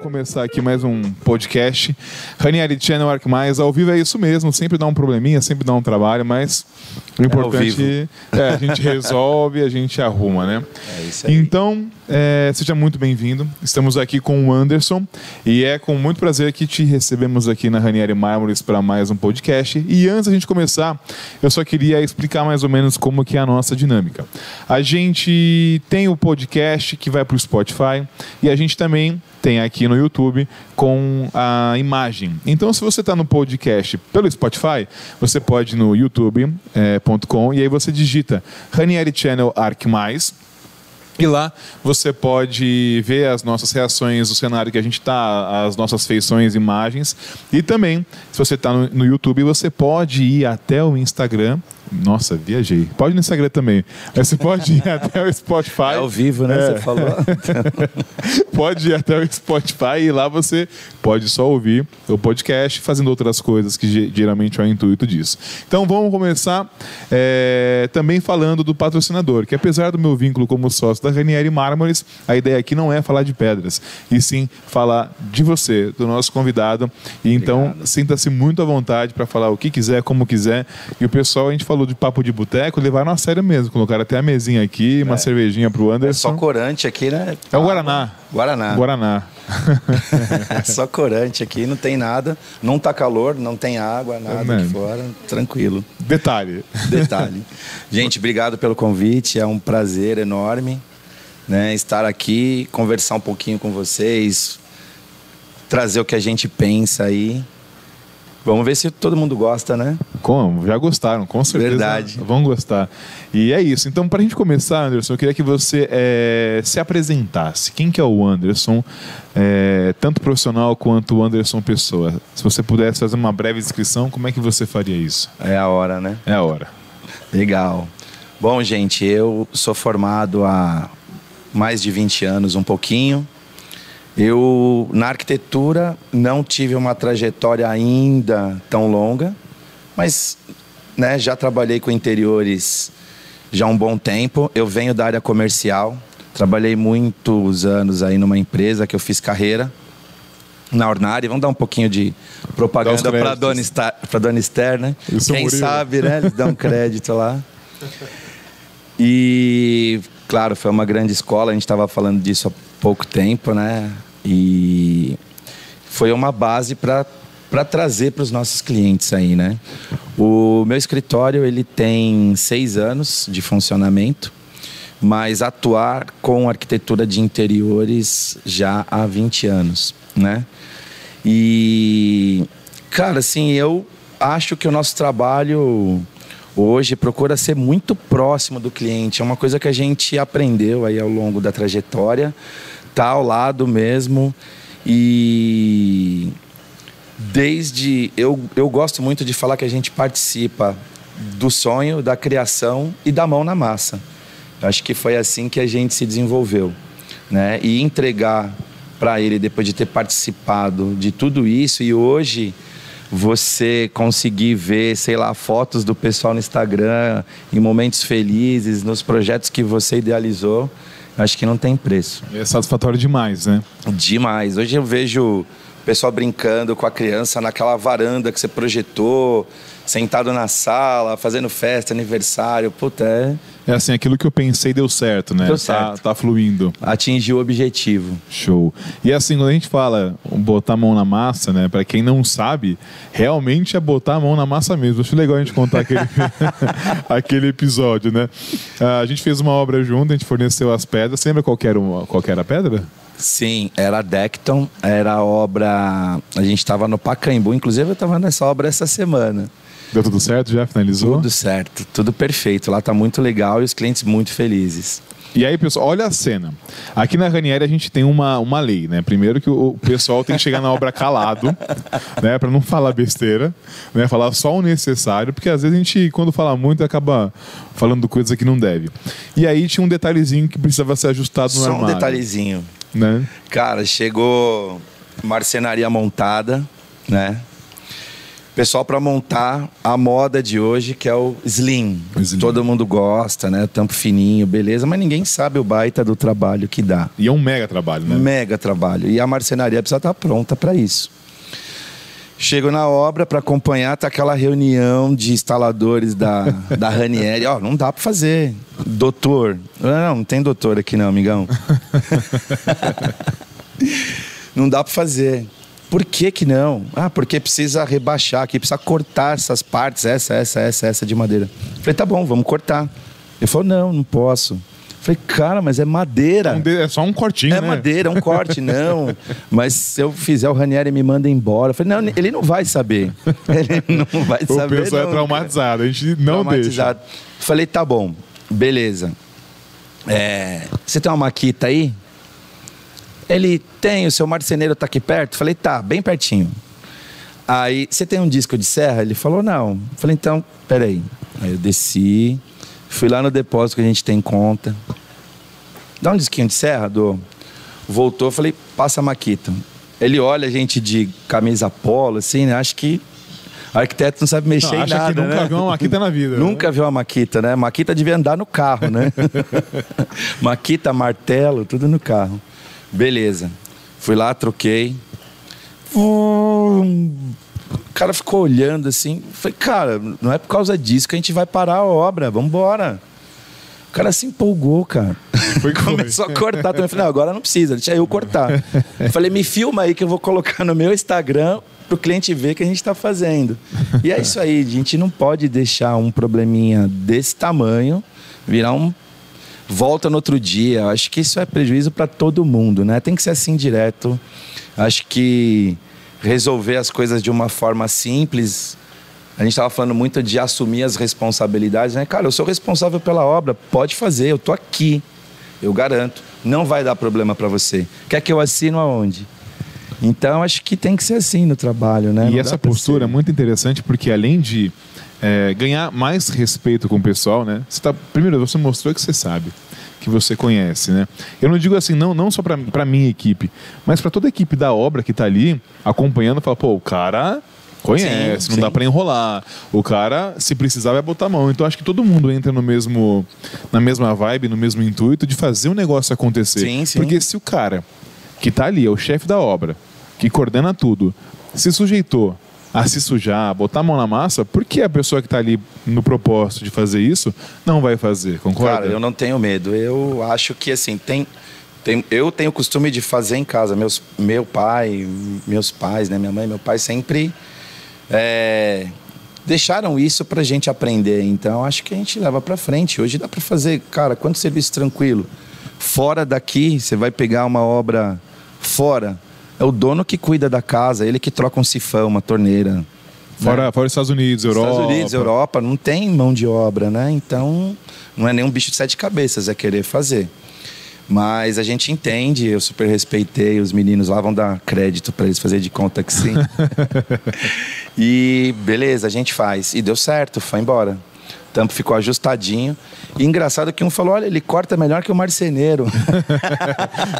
vamos começar aqui mais um podcast. Ranieri Channel Arc Mais, ao vivo é isso mesmo, sempre dá um probleminha, sempre dá um trabalho, mas o importante é, é a gente resolve, a gente arruma, né? É isso aí. Então, é, seja muito bem-vindo. Estamos aqui com o Anderson e é com muito prazer que te recebemos aqui na Ranieri Mármores para mais um podcast. E antes da gente começar, eu só queria explicar mais ou menos como que é a nossa dinâmica. A gente tem o podcast que vai para o Spotify e a gente também tem aqui no YouTube com a imagem. Então, se você está no podcast pelo Spotify, você pode ir no e aí você digita Ranieri Channel Arc. E lá você pode ver as nossas reações, o cenário que a gente está, as nossas feições, imagens. E também, se você está no, no YouTube, você pode ir até o Instagram nossa, viajei. Pode no Instagram também. Mas você pode ir até o Spotify. É ao vivo, né? É. Você falou. pode ir até o Spotify e lá você pode só ouvir o podcast fazendo outras coisas que geralmente é o intuito disso. Então vamos começar é, também falando do patrocinador, que apesar do meu vínculo como sócio da Ranieri Mármores, a ideia aqui não é falar de pedras, e sim falar de você, do nosso convidado. E então sinta-se muito à vontade para falar o que quiser, como quiser. E o pessoal, a gente falou falou de papo de boteco, levaram a sério mesmo. Colocaram até a mesinha aqui, uma é. cervejinha pro Anderson. É só corante aqui, né? É o Guaraná. Guaraná. Guaraná. só corante aqui, não tem nada. Não tá calor, não tem água, nada aqui fora. Tranquilo. Detalhe. Detalhe. Gente, obrigado pelo convite. É um prazer enorme né, estar aqui, conversar um pouquinho com vocês, trazer o que a gente pensa aí. Vamos ver se todo mundo gosta, né? Como? Já gostaram, com certeza. Verdade. Vão gostar. E é isso. Então, para a gente começar, Anderson, eu queria que você é, se apresentasse. Quem que é o Anderson, é, tanto profissional quanto o Anderson pessoa? Se você pudesse fazer uma breve descrição, como é que você faria isso? É a hora, né? É a hora. Legal. Bom, gente, eu sou formado há mais de 20 anos, um pouquinho. Eu, na arquitetura, não tive uma trajetória ainda tão longa, mas né, já trabalhei com interiores já há um bom tempo. Eu venho da área comercial, trabalhei muitos anos aí numa empresa que eu fiz carreira na Ornari. Vamos dar um pouquinho de propaganda para a dona, dona Esther, né? Quem sabe, né? Eles dão crédito lá. E, claro, foi uma grande escola. A gente estava falando disso há pouco tempo, né? E foi uma base para para trazer para os nossos clientes aí, né? O meu escritório ele tem seis anos de funcionamento, mas atuar com arquitetura de interiores já há 20 anos, né? E cara, assim, eu acho que o nosso trabalho hoje procura ser muito próximo do cliente. É uma coisa que a gente aprendeu aí ao longo da trajetória tá ao lado mesmo e desde eu, eu gosto muito de falar que a gente participa do sonho, da criação e da mão na massa. Eu acho que foi assim que a gente se desenvolveu, né? E entregar para ele depois de ter participado de tudo isso e hoje você conseguir ver, sei lá, fotos do pessoal no Instagram, em momentos felizes, nos projetos que você idealizou, acho que não tem preço. É satisfatório demais, né? Demais. Hoje eu vejo o pessoal brincando com a criança naquela varanda que você projetou, sentado na sala, fazendo festa, aniversário. Puta, é. É assim, aquilo que eu pensei deu certo, né? Deu tá, certo. Tá, tá fluindo. Atingiu o objetivo. Show. E assim, quando a gente fala botar a mão na massa, né? Pra quem não sabe, realmente é botar a mão na massa mesmo. Acho legal a gente contar aquele, aquele episódio, né? A gente fez uma obra junto, a gente forneceu as pedras. Você lembra qual era, qual era a pedra? Sim, era a Decton, era a obra. A gente estava no Pacaembu, inclusive eu estava nessa obra essa semana. Deu tudo certo já? Finalizou? Tudo certo, tudo perfeito. Lá está muito legal e os clientes muito felizes. E aí, pessoal, olha a cena. Aqui na Ranieri a gente tem uma, uma lei, né? Primeiro que o pessoal tem que chegar na obra calado, né? Para não falar besteira, né? Falar só o necessário, porque às vezes a gente, quando fala muito, acaba falando coisas que não deve. E aí tinha um detalhezinho que precisava ser ajustado no só armário. Só um detalhezinho. Né? Cara, chegou marcenaria montada, né? Pessoal para montar a moda de hoje, que é o slim. Slim. Todo mundo gosta, né? Tampo fininho, beleza, mas ninguém sabe o baita do trabalho que dá. E é um mega trabalho, né? Mega trabalho. E a marcenaria precisa estar pronta para isso. Chego na obra para acompanhar, tá aquela reunião de instaladores da, da Ranieri. Ó, não dá para fazer. Doutor. Não, não tem doutor aqui não, amigão. não dá para fazer. Por que que não? Ah, porque precisa rebaixar aqui, precisa cortar essas partes, essa, essa, essa, essa de madeira. Falei, tá bom, vamos cortar. Ele falou, não, não posso. Falei, cara, mas é madeira. De- É só um cortinho, É né? madeira, é um corte, não. Mas se eu fizer o Ranieri me manda embora. Falei, não, ele não vai saber. Ele não vai O saber. pessoal é traumatizado, a gente não deixa. Falei, tá bom, beleza. É, você tem uma maquita aí? Ele tem, o seu marceneiro tá aqui perto? Falei, tá, bem pertinho. Aí, você tem um disco de serra? Ele falou, não. Falei, então, peraí. Aí eu desci, fui lá no depósito que a gente tem conta. Dá um disquinho de serra, do Voltou, falei, passa a maquita. Ele olha a gente de camisa polo, assim, né? Acho que arquiteto não sabe mexer Não, em nada, que nunca né? viu uma maquita na vida. né? Nunca viu uma maquita, né? Maquita devia andar no carro, né? maquita, martelo, tudo no carro. Beleza. Fui lá, troquei. Vum. O cara ficou olhando assim. Falei, cara, não é por causa disso que a gente vai parar a obra. Vamos embora. O cara se empolgou, cara. Foi. Começou a cortar também. Falei, não, agora não precisa, deixa eu cortar. Falei, me filma aí que eu vou colocar no meu Instagram pro cliente ver que a gente está fazendo. E é isso aí, a gente não pode deixar um probleminha desse tamanho virar um volta no outro dia. Acho que isso é prejuízo para todo mundo, né? Tem que ser assim direto. Acho que resolver as coisas de uma forma simples. A gente estava falando muito de assumir as responsabilidades, né? Cara, eu sou responsável pela obra, pode fazer, eu tô aqui. Eu garanto, não vai dar problema para você. Quer que eu assino aonde? Então, acho que tem que ser assim no trabalho, né? E Não essa postura é ser- muito interessante porque além de é, ganhar mais respeito com o pessoal, né? Você tá, primeiro, você mostrou que você sabe, que você conhece, né? Eu não digo assim, não, não só para minha equipe, mas para toda a equipe da obra que tá ali acompanhando, fala, pô, o cara conhece, Sim, não dá sim. para enrolar. O cara, se precisar, vai botar a mão. Então acho que todo mundo entra no mesmo na mesma vibe, no mesmo intuito de fazer o negócio acontecer. Sim, sim. Porque se o cara que tá ali, é o chefe da obra, que coordena tudo, se sujeitou a se sujar, a botar a mão na massa, por que a pessoa que está ali no propósito de fazer isso não vai fazer? Concorda? Cara, eu não tenho medo. Eu acho que assim, tem, tem eu tenho o costume de fazer em casa. Meus, meu pai, meus pais, né, minha mãe, meu pai sempre é, deixaram isso pra gente aprender. Então, acho que a gente leva pra frente. Hoje dá pra fazer, cara, quanto serviço tranquilo. Fora daqui, você vai pegar uma obra fora. É o dono que cuida da casa, ele que troca um sifão, uma torneira. Fora, fora os Estados Unidos, Europa. Estados Unidos, Europa, não tem mão de obra, né? Então, não é nenhum bicho de sete cabeças, é querer fazer. Mas a gente entende, eu super respeitei, os meninos lá vão dar crédito para eles fazer de conta que sim. e beleza, a gente faz. E deu certo, foi embora. O tampo ficou ajustadinho. E engraçado que um falou: olha, ele corta melhor que o marceneiro.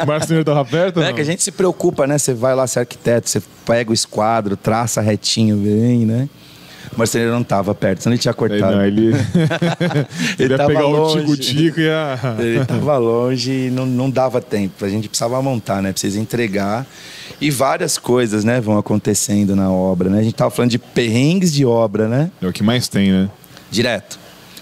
O marceneiro estava perto? ou É não? que a gente se preocupa, né? Você vai lá ser arquiteto, você pega o esquadro, traça retinho, vem, né? O marceneiro não estava perto, senão ele tinha Ele, cortado. não, ele... ele ia tava pegar longe. o tico-tico e ia... Ele estava longe e não, não dava tempo. A gente precisava montar, né? Precisa entregar. E várias coisas, né, vão acontecendo na obra, né? A gente tava falando de perrengues de obra, né? É o que mais tem, né? Direto.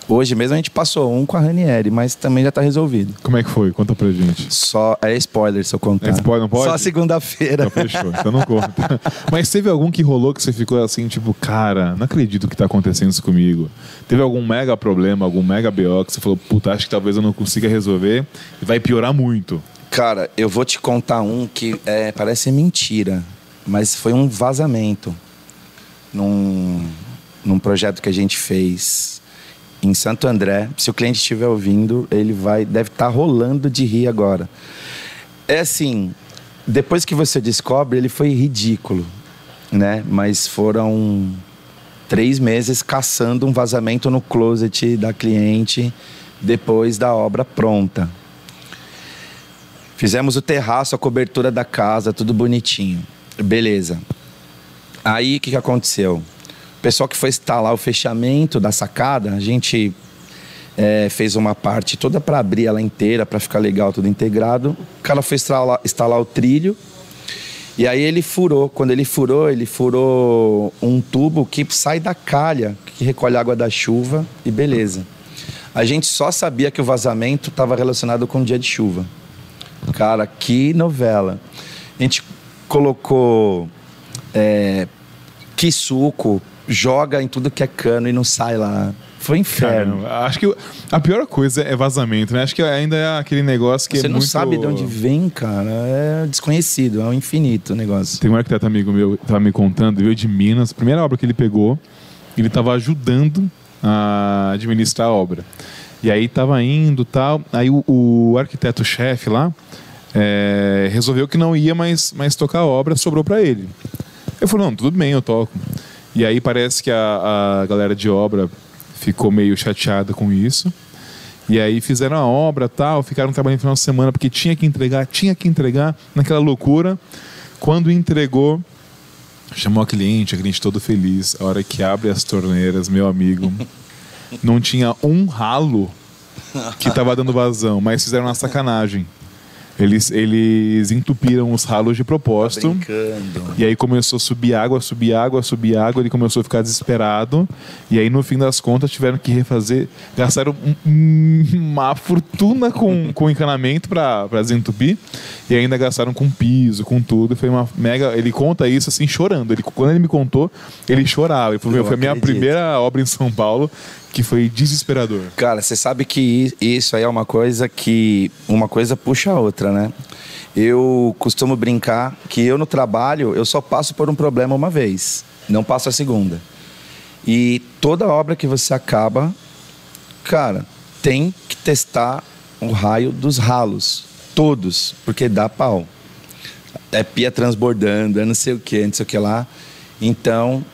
Hoje mesmo a gente passou um com a Ranieri, mas também já está resolvido. Como é que foi? Conta pra gente. Só é spoiler se eu contar. É spoiler, não pode? Só segunda-feira. Então fechou, então não conta. Mas teve algum que rolou que você ficou assim, tipo, cara, não acredito que tá acontecendo isso comigo. Teve algum mega problema, algum mega BO que você falou, puta, acho que talvez eu não consiga resolver e vai piorar muito. Cara, eu vou te contar um que é, parece mentira, mas foi um vazamento num, num projeto que a gente fez em Santo André. Se o cliente estiver ouvindo, ele vai deve estar rolando de rir agora. É assim, depois que você descobre, ele foi ridículo, né? Mas foram três meses caçando um vazamento no closet da cliente depois da obra pronta. Fizemos o terraço, a cobertura da casa, tudo bonitinho. Beleza. Aí o que, que aconteceu? Pessoal que foi instalar o fechamento da sacada, a gente é, fez uma parte toda para abrir ela inteira, para ficar legal, tudo integrado. O cara foi instalar, instalar o trilho. E aí ele furou. Quando ele furou, ele furou um tubo que sai da calha, que recolhe água da chuva e beleza. A gente só sabia que o vazamento estava relacionado com o dia de chuva. Cara, que novela. A gente colocou é, que suco, joga em tudo que é cano e não sai lá. Foi um inferno. Caramba, acho que a pior coisa é vazamento, né? Acho que ainda é aquele negócio que Você é não muito... sabe de onde vem, cara. É desconhecido, é um infinito o negócio. Tem um arquiteto amigo meu que tava me contando, veio de Minas, a primeira obra que ele pegou, ele estava ajudando a administrar a obra. E aí tava indo tal, aí o, o arquiteto-chefe lá é, resolveu que não ia mais, mais tocar a obra, sobrou para ele. Eu falei, não, tudo bem, eu toco. E aí parece que a, a galera de obra ficou meio chateada com isso. E aí fizeram a obra tal, ficaram trabalhando no final de semana porque tinha que entregar, tinha que entregar, naquela loucura. Quando entregou, chamou a cliente, a cliente todo feliz. A hora que abre as torneiras, meu amigo, não tinha um ralo que estava dando vazão, mas fizeram uma sacanagem. Eles, eles entupiram os ralos de propósito. Tá brincando. E aí começou a subir água, subir água, subir água. Ele começou a ficar desesperado. E aí, no fim das contas, tiveram que refazer. Gastaram um- um- uma fortuna com, com encanamento para desentupir. E ainda gastaram com piso, com tudo. Foi uma mega. Ele conta isso assim, chorando. Ele, quando ele me contou, ele chorava. Ele falou: Eu "Meu, Foi a minha acredito. primeira obra em São Paulo que foi desesperador. Cara, você sabe que isso aí é uma coisa que uma coisa puxa a outra, né? Eu costumo brincar que eu no trabalho eu só passo por um problema uma vez, não passo a segunda. E toda obra que você acaba, cara, tem que testar o raio dos ralos, todos, porque dá pau. É pia transbordando, é não sei o que, não sei o que lá. Então,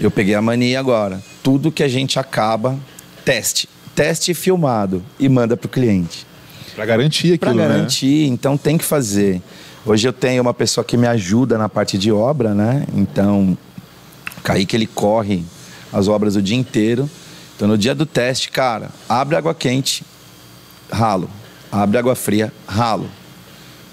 eu peguei a mania agora. Tudo que a gente acaba, teste. Teste filmado e manda para o cliente. Para garantir Para aquilo, né? garantir, então tem que fazer. Hoje eu tenho uma pessoa que me ajuda na parte de obra, né? Então, Kaique ele corre as obras o dia inteiro. Então, no dia do teste, cara, abre água quente, ralo. Abre água fria, ralo.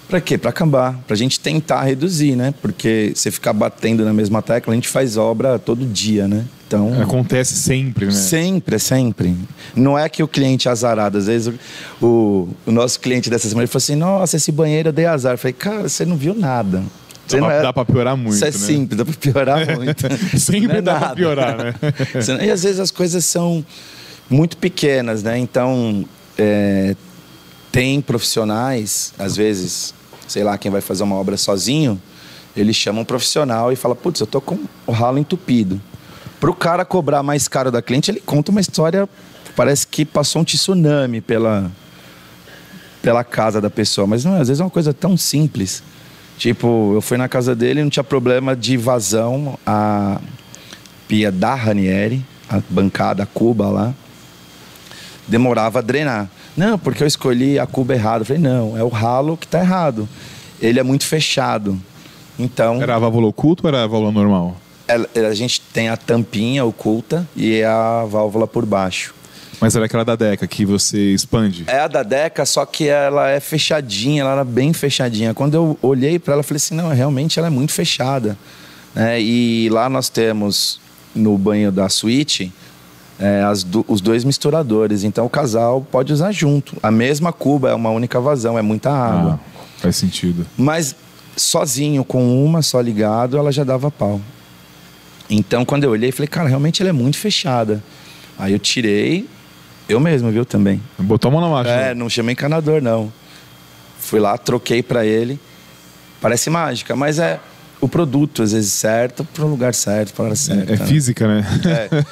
Pra quê? Pra acabar. Pra gente tentar reduzir, né? Porque você ficar batendo na mesma tecla, a gente faz obra todo dia, né? Então. Acontece sempre, né? Sempre, sempre. Não é que o cliente é azarado. Às vezes o, o, nosso cliente dessa semana ele falou assim: Nossa, esse banheiro eu dei azar. Eu falei, cara, você não viu nada. Você Dá não pra, é- dá pra piorar muito, Isso é né? simples, dá pra piorar muito. Sempre é dá pra nada. piorar, né? E às vezes as coisas são muito pequenas, né? Então, é, tem profissionais, às vezes, sei lá, quem vai fazer uma obra sozinho, ele chama um profissional e fala: Putz, eu tô com o ralo entupido. Pro cara cobrar mais caro da cliente, ele conta uma história, parece que passou um tsunami pela, pela casa da pessoa. Mas não, às vezes é uma coisa tão simples. Tipo, eu fui na casa dele não tinha problema de vazão. A pia da Ranieri, a bancada, a cuba lá, demorava a drenar. Não, porque eu escolhi a cuba errada. Eu falei, não, é o ralo que está errado. Ele é muito fechado. Então, Era a válvula oculta ou era a válvula normal? a gente tem a tampinha oculta e a válvula por baixo. Mas era aquela da Deca que você expande. É a da Deca, só que ela é fechadinha, ela era bem fechadinha. Quando eu olhei para ela, falei assim, não, realmente ela é muito fechada. né? e lá nós temos, no banho da suíte, é, do- os dois misturadores. Então o casal pode usar junto. A mesma cuba, é uma única vazão, é muita água. Ah, faz sentido. Mas sozinho, com uma só ligado, ela já dava pau. Então, quando eu olhei, falei, cara, realmente ela é muito fechada. Aí eu tirei, eu mesmo, viu, também. Botou a mão na máquina. É, não chamei encanador, não. Fui lá, troquei pra ele. Parece mágica, mas é o produto, às vezes, certo, pro lugar certo, pra hora certa. É, é física, né?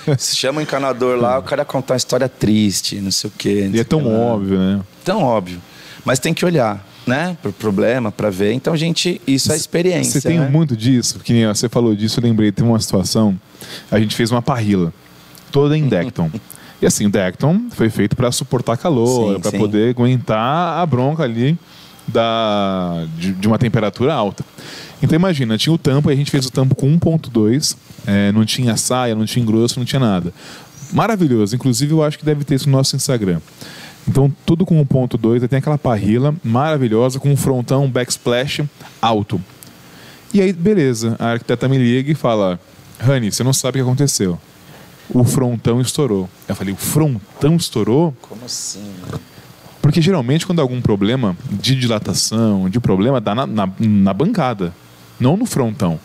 É. Se chama o encanador lá, o cara contar uma história triste, não sei o quê. E é o tão óbvio, né? Tão óbvio. Mas tem que olhar, né? Pro problema, pra ver. Então, gente, isso é experiência. Você tem né? muito disso, que nem você falou disso, eu lembrei, teve uma situação, a gente fez uma parrila, toda em Decton. e assim, Decton foi feito para suportar calor, para poder aguentar a bronca ali da, de, de uma temperatura alta. Então imagina, tinha o tampo, e a gente fez o tampo com 1.2, É, não tinha saia, não tinha engrosso, não tinha nada. Maravilhoso. Inclusive, eu acho que deve ter isso no nosso Instagram. Então, tudo com o ponto 2. Tem aquela parrila maravilhosa com um frontão, um backsplash alto. E aí, beleza. A arquiteta me liga e fala: Rani, você não sabe o que aconteceu. O frontão estourou. Eu falei: o frontão estourou? Como assim? Porque geralmente, quando há algum problema de dilatação, de problema, dá na, na, na bancada, não no frontão.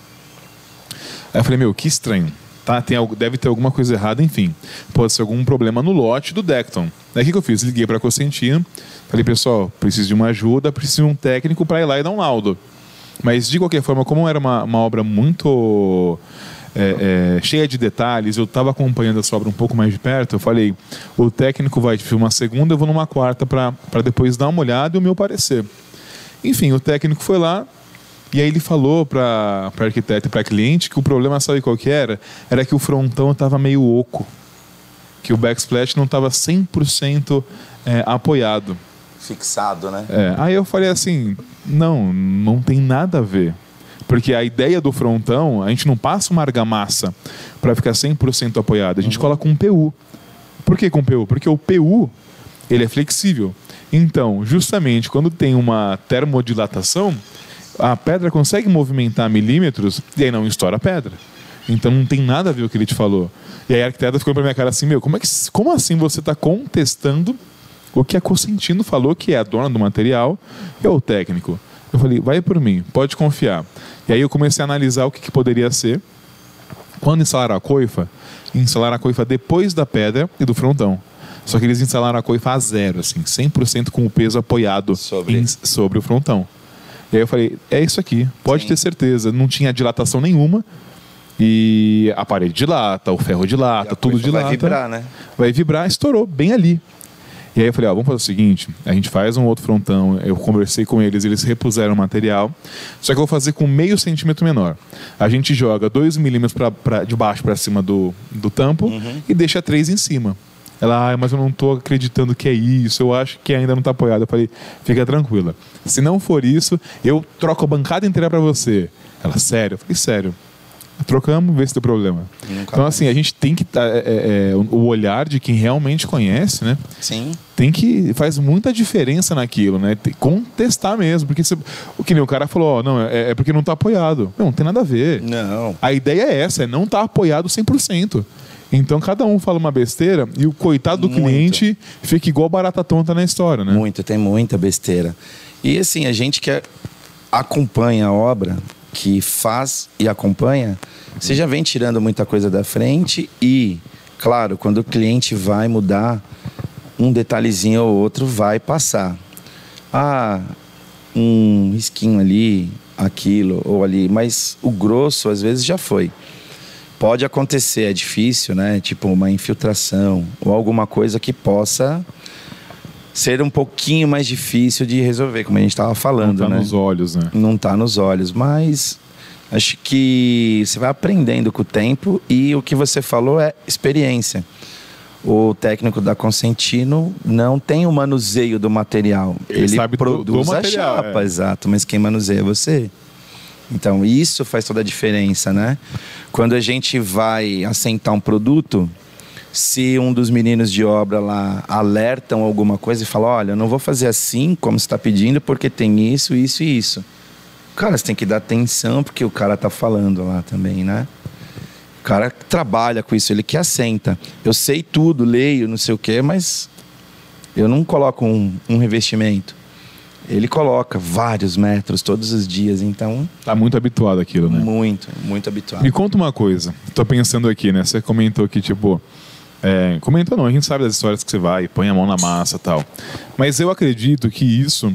Aí eu falei: meu, que estranho tá? Tem, deve ter alguma coisa errada, enfim. Pode ser algum problema no lote do Decton. Daí o que, que eu fiz? Liguei para a Cosentino, falei, pessoal, preciso de uma ajuda, preciso de um técnico para ir lá e dar um laudo. Mas, de qualquer forma, como era uma, uma obra muito é, é, cheia de detalhes, eu estava acompanhando essa obra um pouco mais de perto, eu falei, o técnico vai filmar uma segunda, eu vou numa quarta para depois dar uma olhada e o meu parecer. Enfim, o técnico foi lá, e aí ele falou para arquiteto e para cliente que o problema, sabe qual que era? Era que o frontão estava meio oco. Que o backsplash não estava 100% é, apoiado. Fixado, né? É. Aí eu falei assim, não, não tem nada a ver. Porque a ideia do frontão, a gente não passa uma argamassa para ficar 100% apoiado. A gente uhum. coloca um PU. Por que com PU? Porque o PU, ele é flexível. Então, justamente quando tem uma termodilatação, a pedra consegue movimentar milímetros e aí não estoura a pedra. Então não tem nada a ver o que ele te falou. E aí a arquiteta ficou pra minha cara assim, meu, como, é que, como assim você está contestando o que a Cosentino falou que é a dona do material e é o técnico? Eu falei, vai por mim, pode confiar. E aí eu comecei a analisar o que, que poderia ser. Quando instalaram a coifa, instalaram a coifa depois da pedra e do frontão. Só que eles instalaram a coifa a zero, assim, 100% com o peso apoiado sobre, em, sobre o frontão. E aí eu falei, é isso aqui, pode Sim. ter certeza. Não tinha dilatação nenhuma. E a parede dilata, o ferro dilata, tudo dilata. Vai vibrar, né? Vai vibrar, estourou bem ali. E aí eu falei, ó, vamos fazer o seguinte, a gente faz um outro frontão, eu conversei com eles, eles repuseram o material, só que eu vou fazer com meio centímetro menor. A gente joga dois milímetros pra, pra, de baixo para cima do, do tampo uhum. e deixa três em cima. Ela, ah, mas eu não estou acreditando que é isso, eu acho que ainda não está apoiado. Eu falei, fica tranquila. Se não for isso, eu troco a bancada inteira para você. Ela, sério? Eu falei, sério. Trocamos, vê se tem problema. Nunca então, assim, a gente tem que. Tá, é, é, é, o olhar de quem realmente conhece, né? Sim. Tem que. Faz muita diferença naquilo, né? Tem, contestar mesmo. Porque você, o que nem o cara falou, ó, não, é, é porque não está apoiado. Não, não tem nada a ver. Não. A ideia é essa, é não estar tá apoiado 100%. Então cada um fala uma besteira e o coitado do Muito. cliente fica igual barata tonta na história, né? Muito, tem muita besteira. E assim, a gente que acompanha a obra, que faz e acompanha, você já vem tirando muita coisa da frente e, claro, quando o cliente vai mudar, um detalhezinho ou outro vai passar. Ah, um risquinho ali, aquilo ou ali, mas o grosso às vezes já foi. Pode acontecer, é difícil, né? Tipo uma infiltração ou alguma coisa que possa ser um pouquinho mais difícil de resolver, como a gente estava falando, Não tá né? nos olhos, né? Não tá nos olhos, mas acho que você vai aprendendo com o tempo e o que você falou é experiência. O técnico da Consentino não tem o manuseio do material. Ele, Ele sabe produz do, do material, a chapa, é. exato, mas quem manuseia é você. Então, isso faz toda a diferença, né? Quando a gente vai assentar um produto, se um dos meninos de obra lá alertam alguma coisa e falam: olha, eu não vou fazer assim como você está pedindo, porque tem isso, isso e isso. Cara, você tem que dar atenção porque o cara tá falando lá também, né? O cara trabalha com isso, ele que assenta. Eu sei tudo, leio, não sei o quê, mas eu não coloco um, um revestimento ele coloca vários metros todos os dias, então. Tá muito habituado àquilo, né? Muito, muito habituado. Me conta uma coisa. Tô pensando aqui, né? Você comentou que, tipo. É, comentou não, a gente sabe das histórias que você vai, põe a mão na massa tal. Mas eu acredito que isso.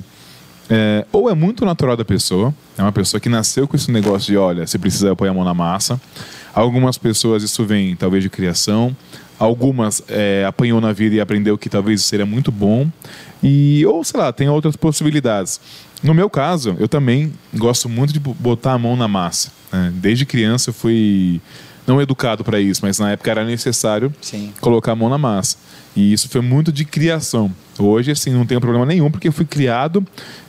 É, ou é muito natural da pessoa, é uma pessoa que nasceu com esse negócio de, olha, você precisa pôr a mão na massa. Algumas pessoas isso vem talvez de criação, algumas é, apanhou na vida e aprendeu que talvez seria muito bom. E, ou sei lá, tem outras possibilidades. No meu caso, eu também gosto muito de botar a mão na massa. Né? Desde criança eu fui não educado para isso, mas na época era necessário Sim. colocar a mão na massa. E isso foi muito de criação. Hoje, assim, não tenho problema nenhum, porque fui criado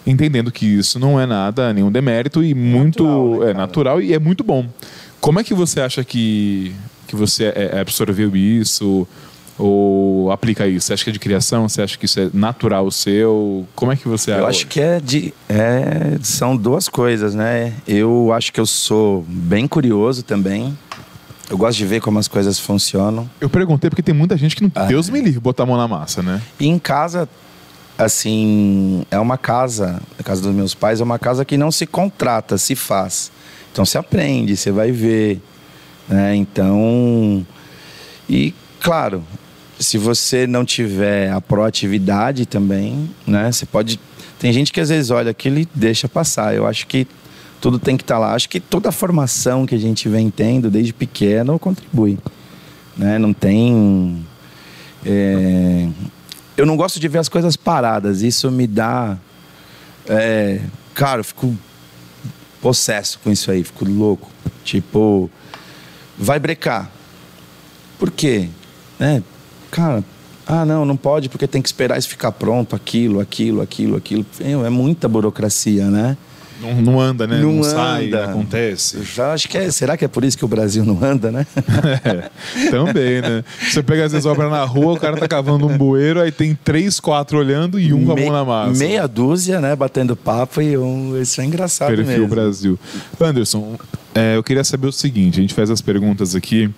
entendendo que isso não é nada, nenhum demérito e muito natural, né, é natural e é muito bom Como é que você acha que, que você é, é, absorveu isso ou aplica isso? Você acha que é de criação? Você acha que isso é natural seu? Como é que você Eu acho que é de. É, são duas coisas, né? Eu acho que eu sou bem curioso também. Eu gosto de ver como as coisas funcionam. Eu perguntei porque tem muita gente que não. Ah, Deus me livre botar a mão na massa, né? E em casa, assim, é uma casa, a casa dos meus pais é uma casa que não se contrata, se faz. Então você aprende, você vai ver, né? Então, e claro, se você não tiver a proatividade também, né? Você pode. Tem gente que às vezes olha aquilo e deixa passar. Eu acho que tudo tem que estar tá lá. Acho que toda a formação que a gente vem tendo desde pequeno contribui, né? Não tem. É... Eu não gosto de ver as coisas paradas. Isso me dá. É... Cara, eu fico possesso com isso aí, fico louco. Tipo, vai brecar. Por quê? É, cara, ah, não, não pode porque tem que esperar isso ficar pronto, aquilo, aquilo, aquilo, aquilo. É muita burocracia, né? Não, não anda, né? Não, não sai, anda. acontece. Já acho que é, será que é por isso que o Brasil não anda, né? é, também, né? Você pega às vezes obra na rua, o cara tá cavando um bueiro, aí tem três, quatro olhando e um com a mão na massa. Meia dúzia, né? Batendo papo e um. Isso é engraçado Perfil mesmo. Brasil. Anderson, é, eu queria saber o seguinte: a gente faz as perguntas aqui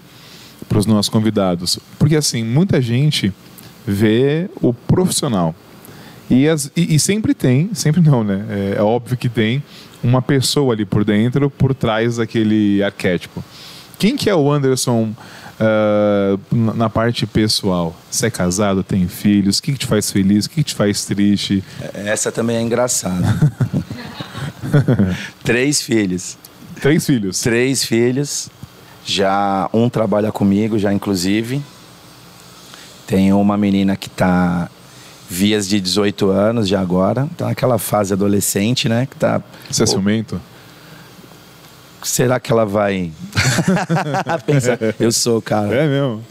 para os nossos convidados. Porque assim, muita gente vê o profissional. E, as, e, e, sempre tem, sempre não, né? É, é, óbvio que tem uma pessoa ali por dentro, por trás daquele arquétipo. Quem que é o Anderson uh, na parte pessoal? Você é casado, tem filhos? O que, que te faz feliz? O que, que te faz triste? Essa também é engraçada. Três filhos. Três filhos? Três filhos. Já um trabalha comigo, já inclusive. Tem uma menina que está vias de 18 anos já agora, tá naquela fase adolescente, né? Que tá. Você é ciumento? Será que ela vai pensar? Eu sou, cara. É mesmo?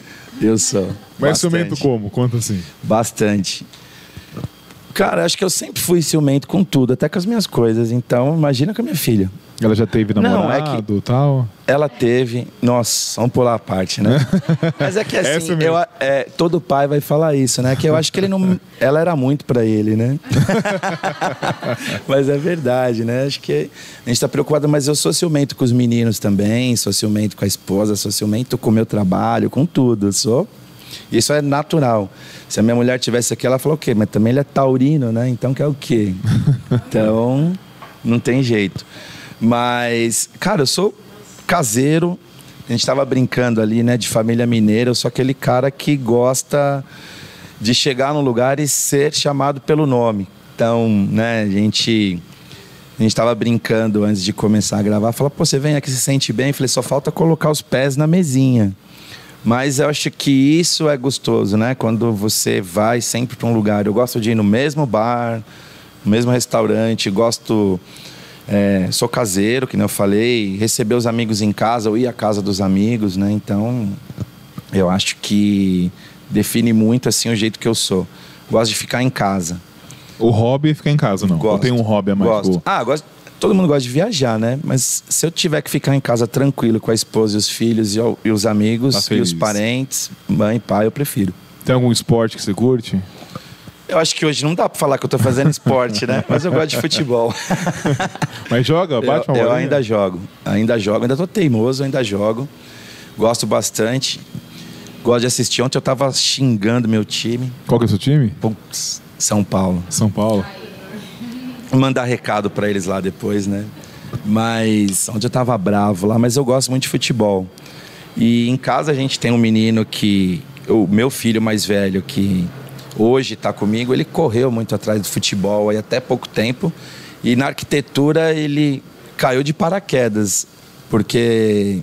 Eu sou. Mas bastante. ciumento como? Conta assim. Bastante. Cara, acho que eu sempre fui ciumento com tudo, até com as minhas coisas. Então, imagina com a minha filha. Ela já teve namorado Não, é que tal? Ela teve. Nossa, vamos pular a parte, né? Mas é que assim, eu, é, todo pai vai falar isso, né? Que eu acho que ele não. Ela era muito para ele, né? mas é verdade, né? Acho que a gente tá preocupado, mas eu sou ciumento com os meninos também, sou ciumento com a esposa, sou ciumento com o meu trabalho, com tudo. Eu sou. Isso é natural. Se a minha mulher tivesse aqui, ela falou o quê? Mas também ele é taurino, né? Então quer o quê? Então, não tem jeito. Mas, cara, eu sou caseiro. A gente estava brincando ali, né, de família mineira. Eu sou aquele cara que gosta de chegar num lugar e ser chamado pelo nome. Então, né, a gente a gente estava brincando antes de começar a gravar. Fala, pô, você vem aqui se sente bem? Eu falei, só falta colocar os pés na mesinha. Mas eu acho que isso é gostoso, né? Quando você vai sempre para um lugar. Eu gosto de ir no mesmo bar, no mesmo restaurante, gosto é, sou caseiro, que nem eu falei, receber os amigos em casa ou ir à casa dos amigos, né? Então, eu acho que define muito assim o jeito que eu sou. Gosto de ficar em casa. O hobby é ficar em casa, não? Gosto, ou tem um hobby a mais? Gosto. Ah, gosto. Todo mundo gosta de viajar, né? Mas se eu tiver que ficar em casa tranquilo com a esposa e os filhos e, e os amigos tá e os parentes, mãe, pai, eu prefiro. Tem algum esporte que você curte? Eu acho que hoje não dá para falar que eu tô fazendo esporte, né? Mas eu gosto de futebol. Mas joga, bate uma Eu, eu ainda jogo, ainda jogo, ainda tô teimoso, ainda jogo. Gosto bastante. Gosto de assistir. Ontem eu tava xingando meu time. Qual que é o seu time? Putz, São Paulo. São Paulo. Vou mandar recado para eles lá depois, né? Mas onde eu tava bravo lá, mas eu gosto muito de futebol. E em casa a gente tem um menino que o meu filho mais velho que hoje está comigo, ele correu muito atrás do futebol aí até pouco tempo. E na arquitetura ele caiu de paraquedas, porque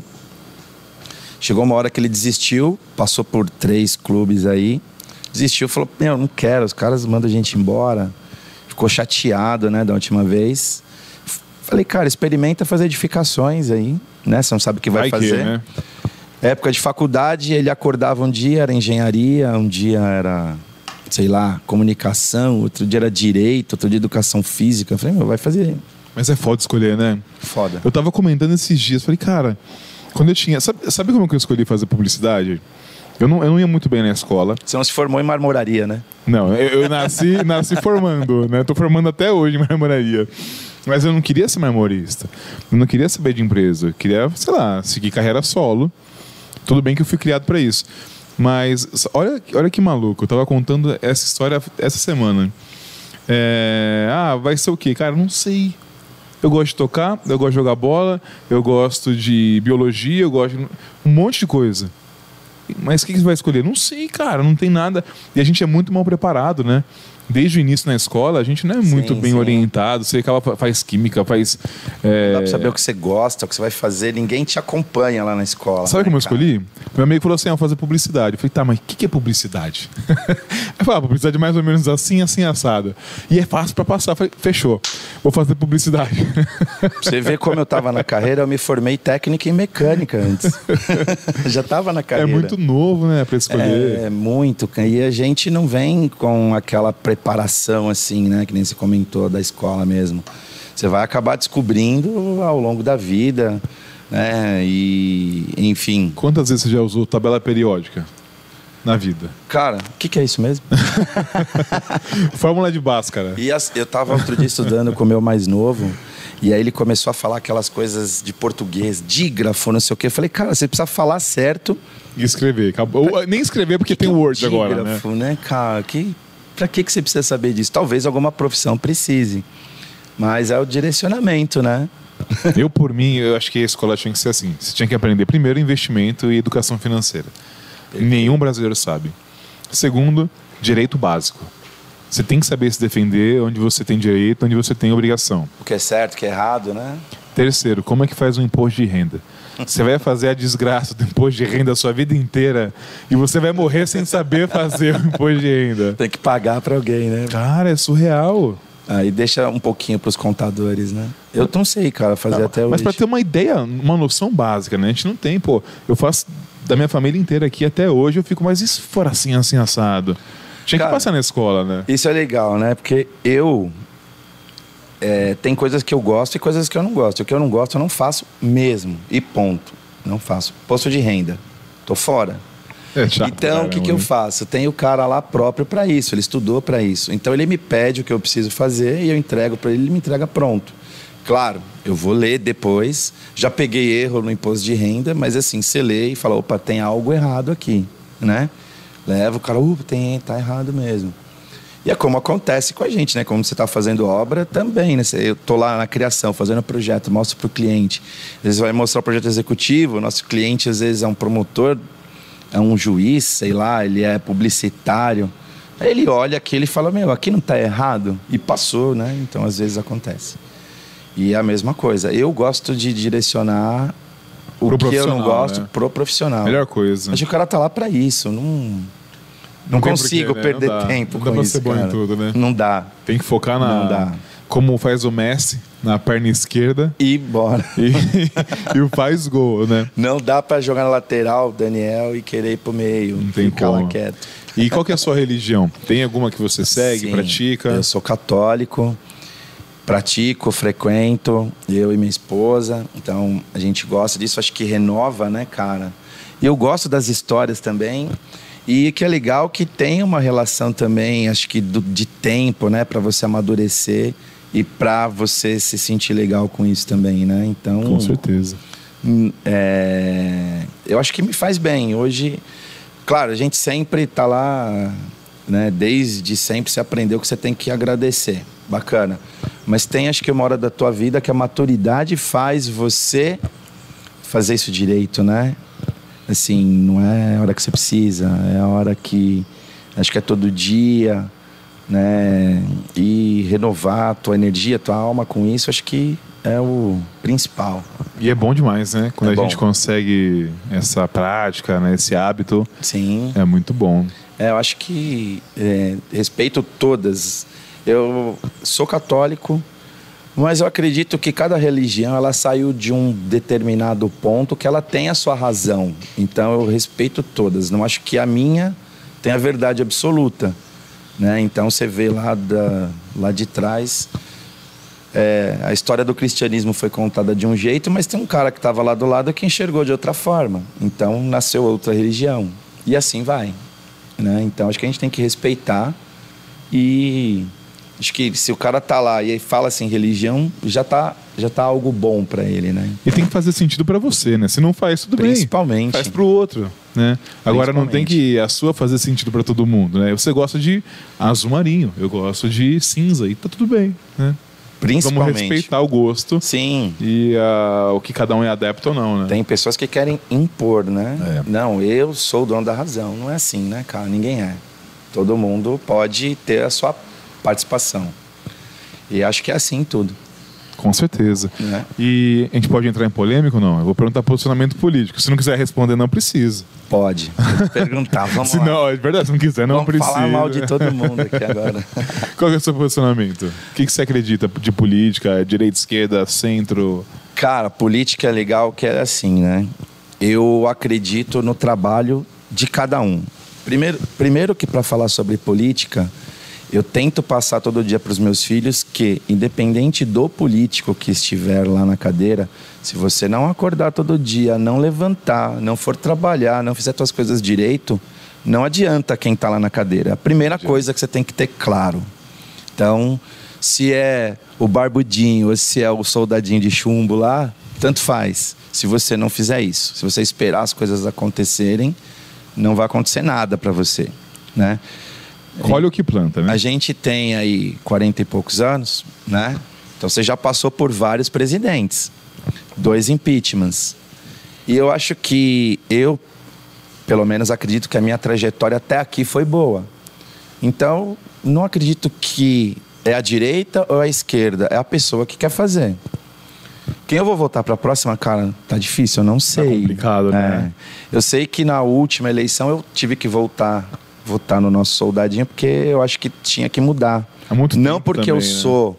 chegou uma hora que ele desistiu, passou por três clubes aí, desistiu, falou: Meu, não quero, os caras mandam a gente embora. Ficou chateado, né, da última vez. Falei, cara, experimenta fazer edificações aí, né? Você não sabe o que vai, vai fazer. Que, né? Época de faculdade, ele acordava um dia, era engenharia, um dia era sei lá, comunicação, outro dia era direito, outro dia educação física. Eu falei, meu, vai fazer. Mas é foda escolher, né? Foda. Eu tava comentando esses dias, falei, cara, Quando eu tinha. Sabe, sabe como que eu escolhi fazer publicidade? Eu não, eu não ia muito bem na escola. Você não se formou em marmoraria, né? Não, eu, eu nasci, nasci formando, né? Tô formando até hoje em marmoraria. Mas eu não queria ser marmorista. Eu não queria saber de empresa. Eu queria, sei lá, seguir carreira solo. Tudo bem que eu fui criado para isso. Mas olha, olha que maluco. Eu tava contando essa história essa semana. É, ah, vai ser o quê? Cara, não sei. Eu gosto de tocar, eu gosto de jogar bola, eu gosto de biologia, eu gosto de um monte de coisa. Mas o que você vai escolher? Não sei, cara, não tem nada. E a gente é muito mal preparado, né? Desde o início na escola, a gente não é muito sim, bem sim. orientado. Você acaba, faz química, faz. É... Não dá pra saber o que você gosta, o que você vai fazer, ninguém te acompanha lá na escola. Sabe né, como eu escolhi? Meu amigo falou assim: ah, vou fazer publicidade. Eu falei, tá, mas o que, que é publicidade? eu falei, ah, publicidade é mais ou menos assim, assim, assada. E é fácil para passar. Eu falei, fechou, vou fazer publicidade. você vê como eu tava na carreira, eu me formei técnica em mecânica antes. Já tava na é carreira. É muito novo, né, para escolher. É, é muito. E a gente não vem com aquela preparação assim, né? Que nem você comentou da escola mesmo. Você vai acabar descobrindo ao longo da vida, né? E, enfim. Quantas vezes você já usou tabela periódica? na vida? Cara, o que, que, é isso mesmo? Fórmula de Bhaskara. E as, eu estava outro dia estudando com o meu mais novo, e aí ele começou a falar aquelas coisas de português, dígrafo, não sei o quê. Eu falei, cara, você precisa falar certo. E escrever. Acabou. Nem escrever porque que tem o Word dígrafo, agora, né? né, cara? Que para que, que você precisa saber disso? Talvez alguma profissão precise. Mas é o direcionamento, né? eu, por mim, eu acho que a escola tinha que ser assim. Você tinha que aprender primeiro investimento e educação financeira. Nenhum brasileiro sabe. Segundo, direito básico. Você tem que saber se defender onde você tem direito, onde você tem obrigação. O que é certo, o que é errado, né? Terceiro, como é que faz um imposto de renda? Você vai fazer a desgraça do imposto de renda a sua vida inteira e você vai morrer sem saber fazer o imposto de renda. Tem que pagar para alguém, né? Cara, é surreal. Aí deixa um pouquinho para os contadores, né? Eu não sei, cara, fazer não, até hoje. Mas para ter uma ideia, uma noção básica, né? A gente não tem, pô. Eu faço da minha família inteira aqui até hoje, eu fico mais isso for assim, assim, assado. Tinha cara, que passar na escola, né? Isso é legal, né? Porque eu é, tem coisas que eu gosto e coisas que eu não gosto. O que eu não gosto eu não faço mesmo. E ponto. Não faço. Posto de renda. Tô fora. É chato, então, o que, que eu faço? Tem o cara lá próprio para isso, ele estudou para isso. Então, ele me pede o que eu preciso fazer e eu entrego para ele, ele me entrega pronto. Claro, eu vou ler depois. Já peguei erro no imposto de renda, mas assim, você lê e fala: opa, tem algo errado aqui, né? Leva o cara, opa, tem, tá errado mesmo. E é como acontece com a gente, né? Como você está fazendo obra também, né? Eu estou lá na criação, fazendo projeto, mostro para o cliente. Às vezes vai mostrar o projeto executivo, o nosso cliente às vezes é um promotor, é um juiz, sei lá, ele é publicitário. Aí ele olha aqui e fala, meu, aqui não está errado. E passou, né? Então às vezes acontece. E é a mesma coisa. Eu gosto de direcionar o pro que eu não gosto né? pro profissional. Melhor coisa. Acho que o cara tá lá para isso. Não não, consigo porquê, né? perder não tempo não com isso. Não dá pra ser bom em tudo, né? Não dá. Tem que focar na. Não dá. Como faz o Messi, na perna esquerda. E bora. E, o faz gol, né? Não dá para jogar na lateral, Daniel, e querer ir pro meio. Não tem ficar como. lá quieto. E qual que é a sua religião? Tem alguma que você segue, Sim, pratica? Eu sou católico, pratico, frequento, eu e minha esposa. Então a gente gosta disso, acho que renova, né, cara? E eu gosto das histórias também. E que é legal que tem uma relação também, acho que do, de tempo, né, para você amadurecer e para você se sentir legal com isso também, né? Então, com certeza. Hum, é, eu acho que me faz bem. Hoje, claro, a gente sempre está lá, né? Desde sempre você aprendeu que você tem que agradecer, bacana. Mas tem, acho que uma hora da tua vida que a maturidade faz você fazer isso direito, né? Assim, não é a hora que você precisa, é a hora que acho que é todo dia, né? E renovar a tua energia, a tua alma com isso, acho que é o principal. E é bom demais, né? Quando é a bom. gente consegue essa prática, né? esse hábito. Sim. É muito bom. É, eu acho que é, respeito todas. Eu sou católico, mas eu acredito que cada religião ela saiu de um determinado ponto que ela tem a sua razão. Então eu respeito todas. Não acho que a minha tem a verdade absoluta, né? Então você vê lá da lá de trás é, a história do cristianismo foi contada de um jeito, mas tem um cara que estava lá do lado que enxergou de outra forma. Então nasceu outra religião. E assim vai. Né? Então acho que a gente tem que respeitar e acho que se o cara tá lá e fala assim religião, já tá já tá algo bom para ele, né? E tem que fazer sentido para você, né? Se não faz, tudo Principalmente. bem. Faz pro outro, né? Agora não tem que a sua fazer sentido para todo mundo, né? Você gosta de azul marinho, eu gosto de cinza e tá tudo bem, né? Principalmente. Vamos respeitar o gosto. Sim. E uh, o que cada um é adepto ou não, né? Tem pessoas que querem impor, né? É. Não, eu sou o dono da razão. Não é assim, né, cara? Ninguém é. Todo mundo pode ter a sua participação. E acho que é assim tudo. Com certeza. É. E a gente pode entrar em polêmico ou não? Eu vou perguntar posicionamento político. Se não quiser responder, não precisa. Pode. Pode perguntar, vamos se lá. Não, é verdade, se não quiser, não vamos precisa. falar mal de todo mundo aqui agora. Qual é o seu posicionamento? O que, que você acredita de política? Direita, esquerda, centro? Cara, política é legal que é assim, né? Eu acredito no trabalho de cada um. Primeiro, primeiro que para falar sobre política eu tento passar todo dia para os meus filhos que, independente do político que estiver lá na cadeira, se você não acordar todo dia, não levantar, não for trabalhar, não fizer suas coisas direito, não adianta quem está lá na cadeira. A primeira coisa que você tem que ter claro. Então, se é o barbudinho ou se é o soldadinho de chumbo lá, tanto faz. Se você não fizer isso, se você esperar as coisas acontecerem, não vai acontecer nada para você, né? Colhe o que planta, né? A gente tem aí 40 e poucos anos, né? Então você já passou por vários presidentes, dois impeachments. E eu acho que eu, pelo menos, acredito que a minha trajetória até aqui foi boa. Então, não acredito que é a direita ou a esquerda, é a pessoa que quer fazer. Quem eu vou votar para a próxima, cara, tá difícil, eu não tá sei. Tá complicado, né? É. Eu sei que na última eleição eu tive que voltar votar no nosso soldadinho porque eu acho que tinha que mudar. Há muito não porque também, eu né? sou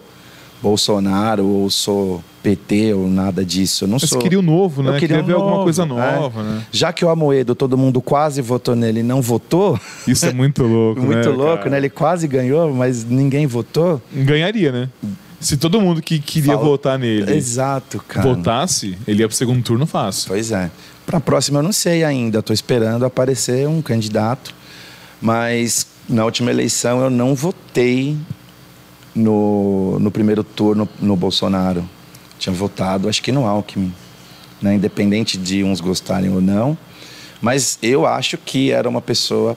Bolsonaro ou sou PT ou nada disso. Eu não Mas sou. queria o novo, né? Eu queria, queria ver novo, alguma coisa é. nova, né? Já que o Amoedo, todo mundo quase votou nele e não votou. Isso é muito louco, muito né, louco, cara? né? Ele quase ganhou, mas ninguém votou. Ganharia, né? Se todo mundo que queria Fala- votar nele Exato, cara. votasse, ele ia pro segundo turno fácil. Pois é. Para a próxima eu não sei ainda. Estou esperando aparecer um candidato. Mas na última eleição eu não votei no, no primeiro turno no Bolsonaro. Tinha votado, acho que no Alckmin. Né? Independente de uns gostarem ou não. Mas eu acho que era uma pessoa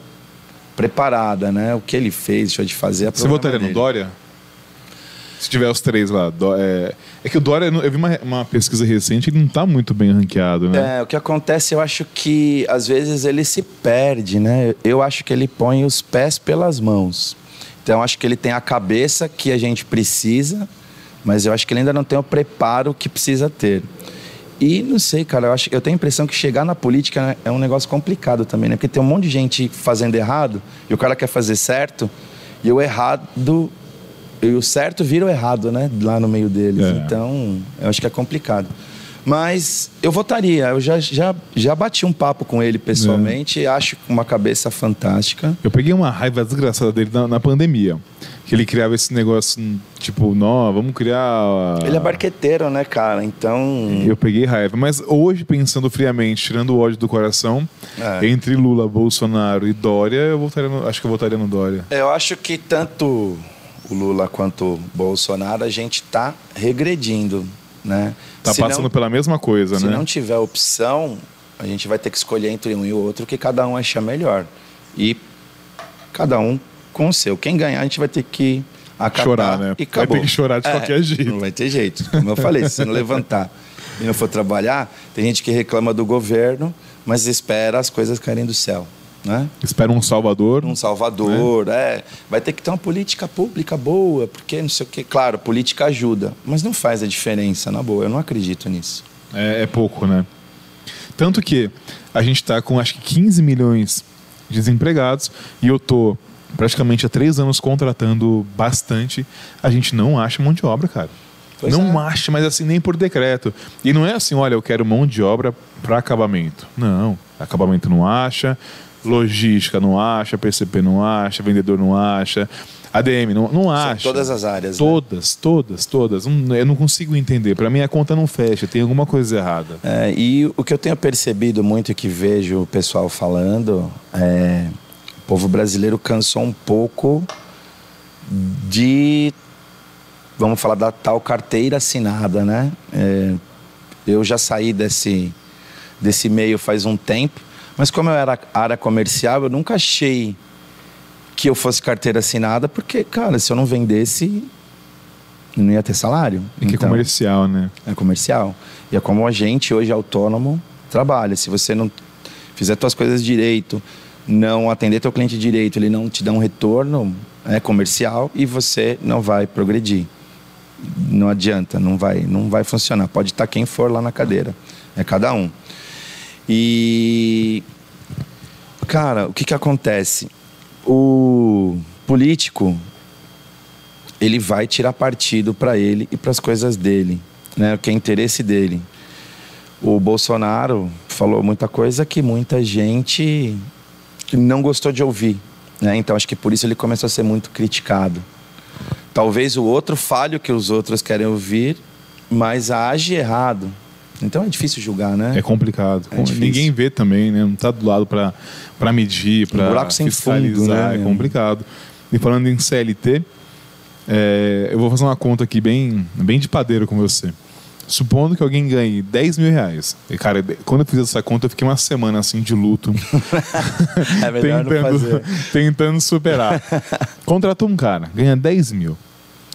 preparada, né? O que ele fez, deixou de fazer. é Você votaria no dele. Dória? Se tiver os três lá. É... é que o Dória, eu vi uma, uma pesquisa recente, ele não tá muito bem ranqueado, né? É, o que acontece, eu acho que às vezes ele se perde, né? Eu acho que ele põe os pés pelas mãos. Então, eu acho que ele tem a cabeça que a gente precisa, mas eu acho que ele ainda não tem o preparo que precisa ter. E não sei, cara, eu, acho, eu tenho a impressão que chegar na política é um negócio complicado também, né? Porque tem um monte de gente fazendo errado e o cara quer fazer certo e o errado. E o certo vira o errado, né? Lá no meio deles. É. Então, eu acho que é complicado. Mas eu votaria. Eu já, já, já bati um papo com ele pessoalmente. Acho uma cabeça fantástica. Eu peguei uma raiva desgraçada dele na, na pandemia. Que ele criava esse negócio, tipo, não, vamos criar. Ele é barqueteiro, né, cara? Então. Eu peguei raiva. Mas hoje, pensando friamente, tirando o ódio do coração, É. entre Lula, Bolsonaro e Dória, eu votaria no- acho que eu votaria no Dória. Eu acho que tanto o Lula quanto o Bolsonaro a gente tá regredindo, né? Tá Se passando não, pela mesma coisa, Se né? não tiver opção, a gente vai ter que escolher entre um e o outro que cada um achar melhor. E cada um com o seu. Quem ganhar, a gente vai ter que acatar Chorar, né? e Vai acabou. ter que chorar de É, qualquer jeito. Não vai ter jeito. Como eu falei, se não levantar e não for trabalhar, tem gente que reclama do governo, mas espera as coisas caírem do céu. Né? Espera um Salvador. um Salvador, é. Vai ter que ter uma política pública boa, porque não sei o quê. Claro, política ajuda, mas não faz a diferença, na boa. Eu não acredito nisso. É, é pouco, né? Tanto que a gente está com acho que 15 milhões de desempregados e eu tô praticamente há três anos contratando bastante. A gente não acha mão de obra, cara. Pois não é. acha, mas assim, nem por decreto. E não é assim, olha, eu quero mão de obra para acabamento. Não, acabamento não acha, logística não acha, PCP não acha, vendedor não acha. ADM, não, não acha. todas as áreas. Todas, né? todas, todas. Eu não consigo entender. Para mim a conta não fecha, tem alguma coisa errada. É, e o que eu tenho percebido muito e que vejo o pessoal falando é o povo brasileiro cansou um pouco de vamos falar da tal carteira assinada, né? É, eu já saí desse desse meio faz um tempo, mas como eu era área comercial, eu nunca achei que eu fosse carteira assinada, porque, cara, se eu não vendesse, não ia ter salário. E que então, é comercial, né? É comercial. E é como a gente hoje autônomo trabalha. Se você não fizer suas coisas direito, não atender teu cliente direito, ele não te dá um retorno é comercial e você não vai progredir. Não adianta, não vai, não vai funcionar. Pode estar quem for lá na cadeira. É cada um. E cara, o que que acontece? o político ele vai tirar partido para ele e para as coisas dele, né? O que é interesse dele. O Bolsonaro falou muita coisa que muita gente não gostou de ouvir, né? Então acho que por isso ele começou a ser muito criticado. Talvez o outro fale o que os outros querem ouvir, mas age errado. Então é difícil julgar, né? É complicado. É Ninguém vê também, né? Não está do lado para medir, para fiscalizar. Fundo, né? É complicado. E falando em CLT, é, eu vou fazer uma conta aqui bem, bem de padeiro com você. Supondo que alguém ganhe 10 mil reais. E, cara, quando eu fiz essa conta, eu fiquei uma semana assim de luto. é melhor tentando, não fazer. tentando superar. Contratou um cara, ganha 10 mil.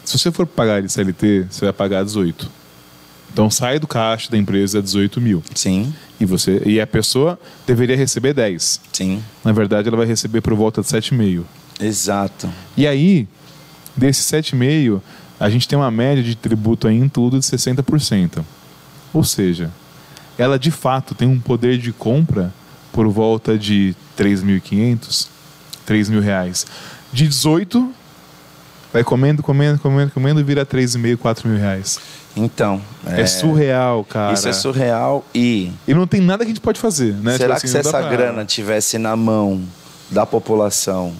Se você for pagar de CLT, você vai pagar 18. Então sai do caixa da empresa 18 mil. Sim. E você e a pessoa deveria receber 10. Sim. Na verdade, ela vai receber por volta de 7,5. Exato. E aí, desses 7,5, a gente tem uma média de tributo aí em tudo de 60%. Ou seja, ela de fato tem um poder de compra por volta de 3.500, 3 mil reais. De 18, vai comendo, comendo, comendo, comendo e vira 3,5, 4 mil reais. Então. É... é, surreal, cara. Isso é surreal e. E não tem nada que a gente pode fazer, né? Será tipo assim, que se essa pra... grana tivesse na mão da população,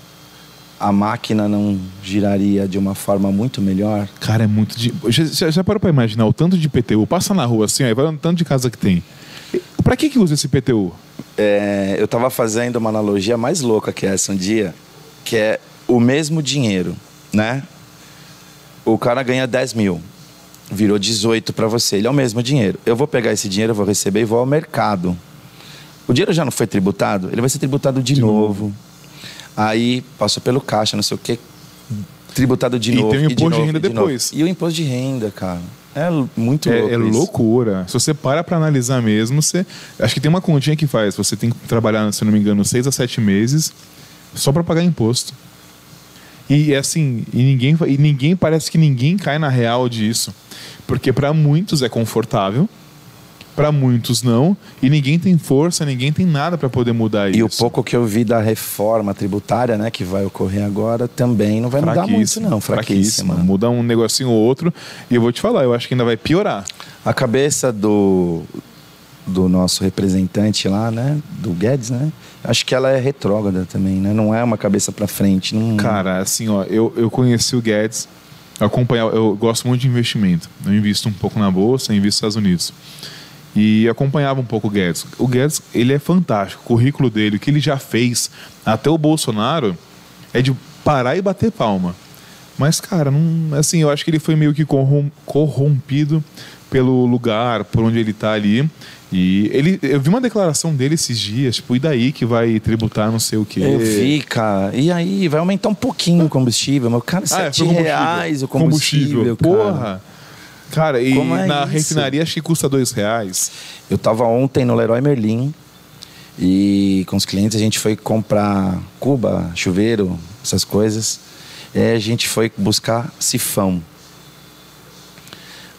a máquina não giraria de uma forma muito melhor? Cara, é muito. De... Já, já parou pra imaginar o tanto de PTU? Passa na rua assim, aí vai o tanto de casa que tem. Pra que, que usa esse PTU? É, eu tava fazendo uma analogia mais louca que essa um dia, que é o mesmo dinheiro, né? O cara ganha 10 mil virou 18 para você. Ele é o mesmo dinheiro. Eu vou pegar esse dinheiro, vou receber e vou ao mercado. O dinheiro já não foi tributado, ele vai ser tributado de, de novo. novo. Aí passou pelo caixa, não sei o quê, tributado de e novo. E tem o imposto de, de renda de depois. E o imposto de renda, cara. É muito é, louco. É isso. loucura. Se você para para analisar mesmo, você. Acho que tem uma continha que faz. Você tem que trabalhar, se não me engano, seis a sete meses só para pagar imposto. E assim, e ninguém, e ninguém parece que ninguém cai na real disso. Porque para muitos é confortável, para muitos não, e ninguém tem força, ninguém tem nada para poder mudar e isso. E o pouco que eu vi da reforma tributária, né, que vai ocorrer agora, também não vai mudar muito não, fraquíssima. Muda um negocinho ou outro, e eu vou te falar, eu acho que ainda vai piorar. A cabeça do do nosso representante lá, né, do Guedes, né? Acho que ela é retrógrada também, né? Não é uma cabeça para frente, não... Cara, assim, ó, eu, eu conheci o Guedes acompanhar, eu gosto muito de investimento. Eu invisto um pouco na bolsa, invisto nos Estados Unidos. E acompanhava um pouco o Guedes. O Guedes, ele é fantástico. O currículo dele, o que ele já fez, até o Bolsonaro, é de parar e bater palma. Mas, cara, não, assim, eu acho que ele foi meio que corrompido pelo lugar, por onde ele está ali. E ele, eu vi uma declaração dele esses dias, tipo, e daí que vai tributar não sei o quê? Eu vi, cara. E aí, vai aumentar um pouquinho o combustível, meu cara, ah, é, reais o combustível. combustível Porra! Cara, e é na isso? refinaria acho que custa dois reais. Eu tava ontem no Leroy Merlin e com os clientes a gente foi comprar cuba, chuveiro, essas coisas. E a gente foi buscar sifão.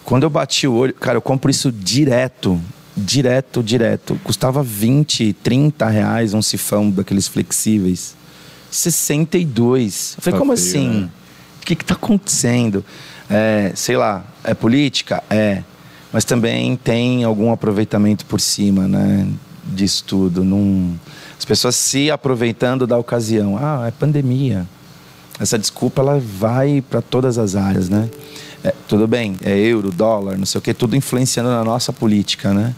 Quando eu bati o olho, cara, eu compro isso direto direto, direto. Custava 20, 30 reais um sifão daqueles flexíveis. 62. Eu falei, tá como feio, assim? Né? O que está acontecendo? É, sei lá, é política? É. Mas também tem algum aproveitamento por cima, né? Disso tudo. Num... As pessoas se aproveitando da ocasião. Ah, é pandemia. essa desculpa ela vai para todas as áreas, né? É, tudo bem, é euro, dólar, não sei o que, tudo influenciando na nossa política, né?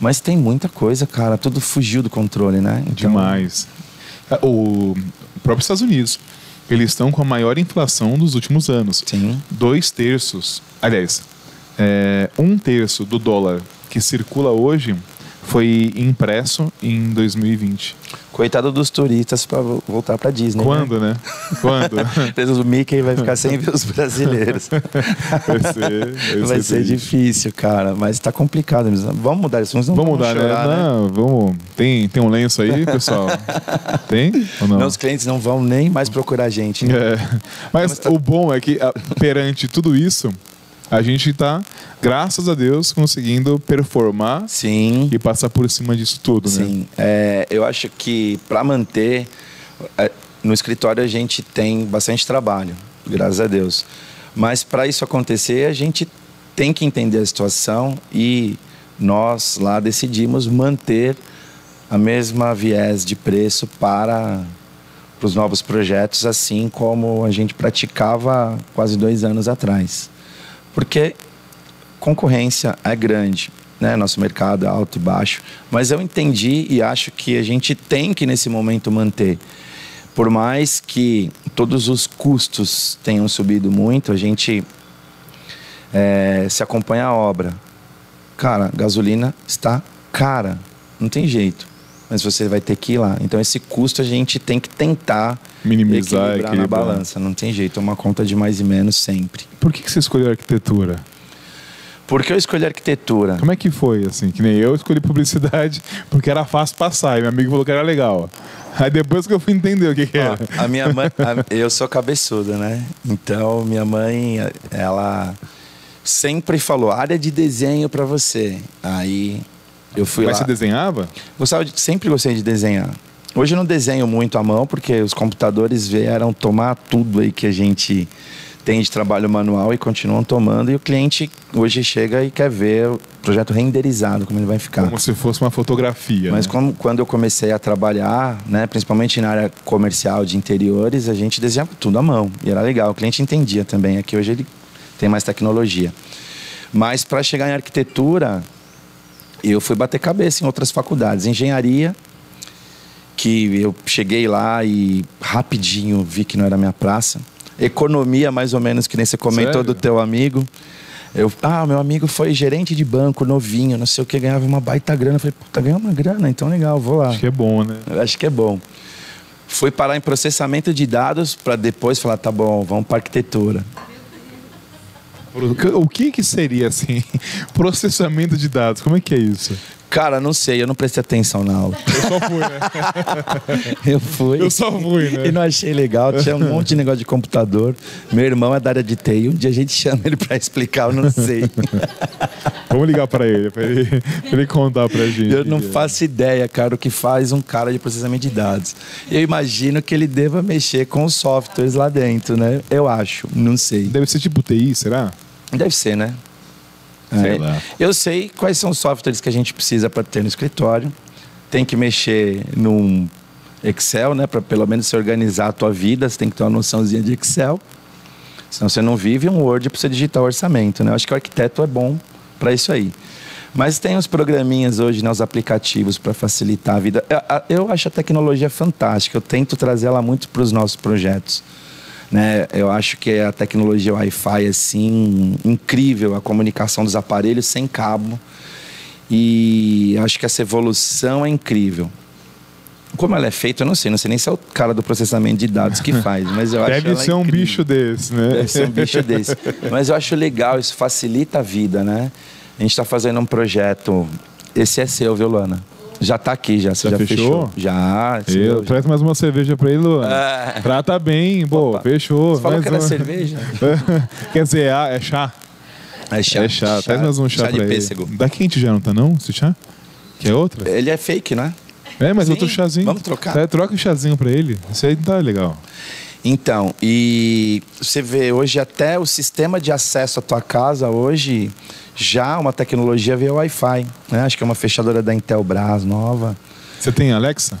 Mas tem muita coisa, cara, tudo fugiu do controle, né? Então... Demais. É, o próprio Estados Unidos, eles estão com a maior inflação dos últimos anos. Sim. Dois terços, aliás, é, um terço do dólar que circula hoje foi impresso em 2020. Coitado dos turistas para voltar para Disney. Né? Quando, né? né? Quando? o Mickey vai ficar sem ver os brasileiros. vai ser, vai, vai ser, difícil, cara. Mas está complicado. Vamos mudar isso. Vamos, vamos mudar, né? chorar, né? Não, vamos. Tem, tem um lenço aí, pessoal? tem ou não? Meus clientes não vão nem mais procurar a gente. Né? É. Mas, Mas tá... o bom é que perante tudo isso, a gente está, graças a Deus, conseguindo performar Sim. e passar por cima disso tudo, né? Sim. É, eu acho que para manter. É, no escritório a gente tem bastante trabalho, graças a Deus. Mas para isso acontecer, a gente tem que entender a situação e nós lá decidimos manter a mesma viés de preço para, para os novos projetos, assim como a gente praticava quase dois anos atrás porque concorrência é grande, né? Nosso mercado é alto e baixo, mas eu entendi e acho que a gente tem que nesse momento manter. Por mais que todos os custos tenham subido muito, a gente é, se acompanha a obra. Cara, gasolina está cara, não tem jeito. Mas você vai ter que ir lá. Então esse custo a gente tem que tentar minimizar, equilibrar, equilibrar. na balança. Não tem jeito, é uma conta de mais e menos sempre. Por que, que você escolheu arquitetura? Por que eu escolhi arquitetura? Como é que foi, assim? Que nem eu escolhi publicidade porque era fácil passar e meu amigo falou que era legal. Aí depois que eu fui entender o que, que era. a minha mãe, a, eu sou cabeçuda, né? Então minha mãe, ela sempre falou área de desenho para você. Aí eu fui Mas lá. você desenhava? Gostava de, sempre gostei de desenhar. Hoje eu não desenho muito à mão, porque os computadores vieram tomar tudo aí que a gente tem de trabalho manual e continuam tomando. E o cliente hoje chega e quer ver o projeto renderizado, como ele vai ficar. Como se fosse uma fotografia. Mas né? como, quando eu comecei a trabalhar, né, principalmente na área comercial de interiores, a gente desenhava tudo à mão. E era legal, o cliente entendia também. Aqui hoje ele tem mais tecnologia. Mas para chegar em arquitetura, eu fui bater cabeça em outras faculdades. Engenharia, que eu cheguei lá e rapidinho vi que não era minha praça. Economia, mais ou menos, que nem você comentou Sério? do teu amigo. Eu, ah, meu amigo foi gerente de banco, novinho, não sei o que, ganhava uma baita grana. Eu falei, puta, ganhou uma grana, então legal, vou lá. Acho que é bom, né? Eu acho que é bom. Fui parar em processamento de dados para depois falar, tá bom, vamos para arquitetura. O que que seria assim? Processamento de dados, como é que é isso? Cara, não sei, eu não prestei atenção na aula. Eu só fui, né? eu fui. Eu só fui, né? E não achei legal, tinha um monte de negócio de computador. Meu irmão é da área de TI, um dia a gente chama ele para explicar, eu não sei. Vamos ligar para ele, para ele, ele, contar pra gente. Eu não faço ideia, cara, o que faz um cara de processamento de dados. Eu imagino que ele deva mexer com os softwares lá dentro, né? Eu acho, não sei. Deve ser tipo TI, será? Deve ser, né? Sei é. Eu sei quais são os softwares que a gente precisa para ter no escritório. Tem que mexer num Excel, né? Para pelo menos se organizar a tua vida, você tem que ter uma noçãozinha de Excel. Senão você não vive um Word para você digitar o orçamento, né? Eu acho que o arquiteto é bom para isso aí. Mas tem os programinhas hoje, né, os aplicativos para facilitar a vida. Eu, eu acho a tecnologia fantástica. Eu tento trazer ela muito para os nossos projetos. Né? Eu acho que a tecnologia Wi-Fi é assim incrível, a comunicação dos aparelhos sem cabo. E acho que essa evolução é incrível. Como ela é feita, eu não sei, não sei nem se é o cara do processamento de dados que faz, mas eu Deve acho ser um bicho desse, né? Deve ser um bicho desse. Mas eu acho legal, isso facilita a vida, né? A gente está fazendo um projeto. Esse é seu, viu, Luana? Já tá aqui, já. Você já, já fechou? fechou? Já. Eu, já. Traz mais uma cerveja pra ele, Luan. É. Trata bem, pô, fechou. Você falou que era uma... cerveja? Quer dizer, é chá. É chá. É chá. chá. Traz mais um chá, chá pra de pêssego. Da quente já não tá, não? Esse chá? Que é outra? Ele é fake, né? É, mas Sim. outro chazinho. Vamos trocar. É, troca o chazinho pra ele. Isso aí tá legal. Então, e você vê hoje até o sistema de acesso à tua casa hoje já uma tecnologia via Wi-Fi. Né? Acho que é uma fechadora da Intelbras nova. Você tem Alexa?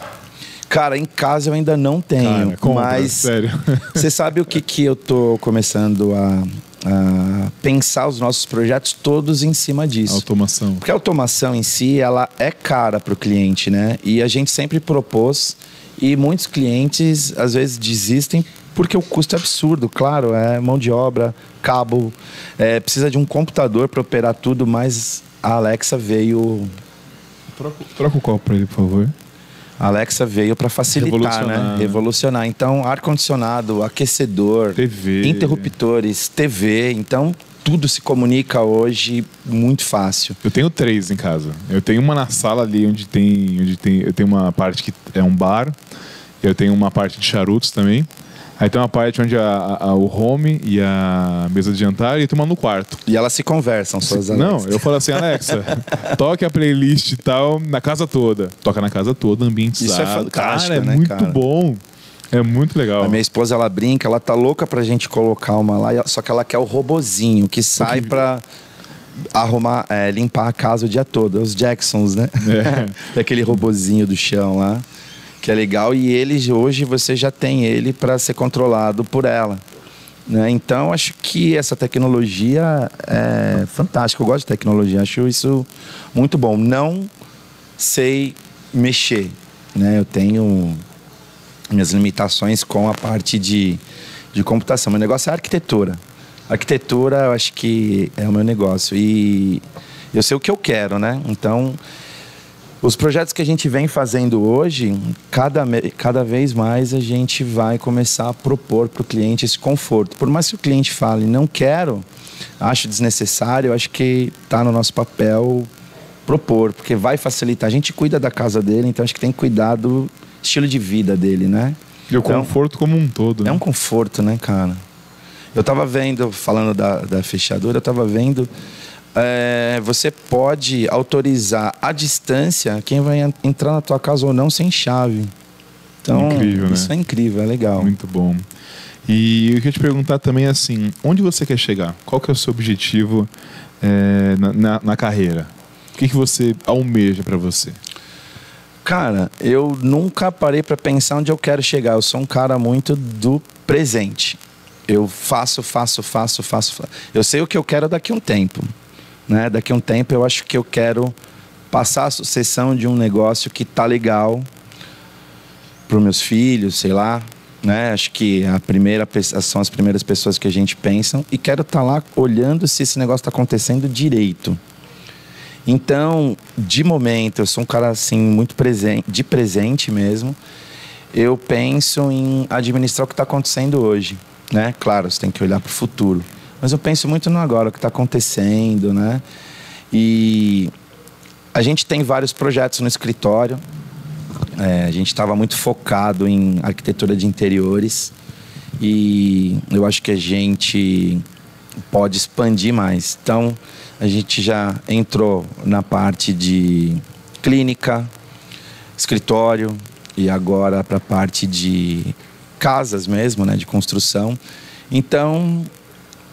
Cara, em casa eu ainda não tenho, Cara, compra, mas sério. você sabe o que, que eu tô começando a, a pensar os nossos projetos todos em cima disso. Automação. Porque a automação em si, ela é cara para o cliente, né? E a gente sempre propôs e muitos clientes às vezes desistem porque o custo é absurdo, claro, é mão de obra, cabo, é, precisa de um computador para operar tudo, mas a Alexa veio, Troca, troca o copo pra ele, por favor. a Alexa veio para facilitar, Revolucionar, né? né? Revolucionar. Então, ar condicionado, aquecedor, TV. interruptores, TV, então tudo se comunica hoje muito fácil. Eu tenho três em casa. Eu tenho uma na sala ali onde tem, onde tem, eu tenho uma parte que é um bar. Eu tenho uma parte de charutos também. Aí tem uma parte onde a, a- o home e a mesa de jantar e tem uma no quarto. E elas se conversam, suas Não, eu falo assim, Alexa, toque a playlist e tal na casa toda. Toca na casa toda, ambientizado. Isso é fantástico, Cara, é né, muito cara? bom. É muito legal. A minha esposa, ela brinca, ela tá louca pra gente colocar uma lá, só que ela quer o robozinho que sai pra arrumar, é, limpar a casa o dia todo. Os Jacksons, né? É. Aquele robozinho do chão lá, que é legal. E ele, hoje, você já tem ele para ser controlado por ela. Né? Então, acho que essa tecnologia é fantástica. Eu gosto de tecnologia, acho isso muito bom. Não sei mexer, né? Eu tenho minhas limitações com a parte de, de computação. Meu negócio é arquitetura. Arquitetura, eu acho que é o meu negócio. E eu sei o que eu quero, né? Então, os projetos que a gente vem fazendo hoje, cada, cada vez mais a gente vai começar a propor para o cliente esse conforto. Por mais que o cliente fale, não quero, acho desnecessário, acho que está no nosso papel propor, porque vai facilitar. A gente cuida da casa dele, então acho que tem que cuidar do estilo de vida dele, né? E o Então, conforto como um todo. é né? um conforto, né, cara? Eu tava vendo, falando da, da fechadura, eu tava vendo. É, você pode autorizar à distância quem vai en- entrar na tua casa ou não sem chave. Então, Incrível, né? isso é incrível, é legal. Muito bom. E eu queria te perguntar também assim, onde você quer chegar? Qual que é o seu objetivo é, na, na- na carreira? O que, que você almeja pra você? Cara, eu nunca parei para pensar onde eu quero chegar. Eu sou um cara muito do presente. Eu faço, faço, faço, faço. fa- Eu sei o que eu quero daqui a um tempo. Né? Daqui a um tempo eu acho que eu quero passar a sucessão de um negócio que tá legal para meus filhos, sei lá. Né? Acho que a primeira são as primeiras pessoas que a gente pensa e quero estar lá olhando se esse negócio está acontecendo direito. Então, de momento, eu sou um cara assim muito presente, de presente mesmo. Eu penso em administrar o que está acontecendo hoje, né? Claro, você tem que olhar para o futuro, mas eu penso muito no agora, o que está acontecendo, né? E a gente tem vários projetos no escritório. É, a gente estava muito focado em arquitetura de interiores e eu acho que a gente pode expandir mais. Então, a gente já entrou na parte de clínica, escritório e agora para a parte de casas mesmo, né, de construção. Então,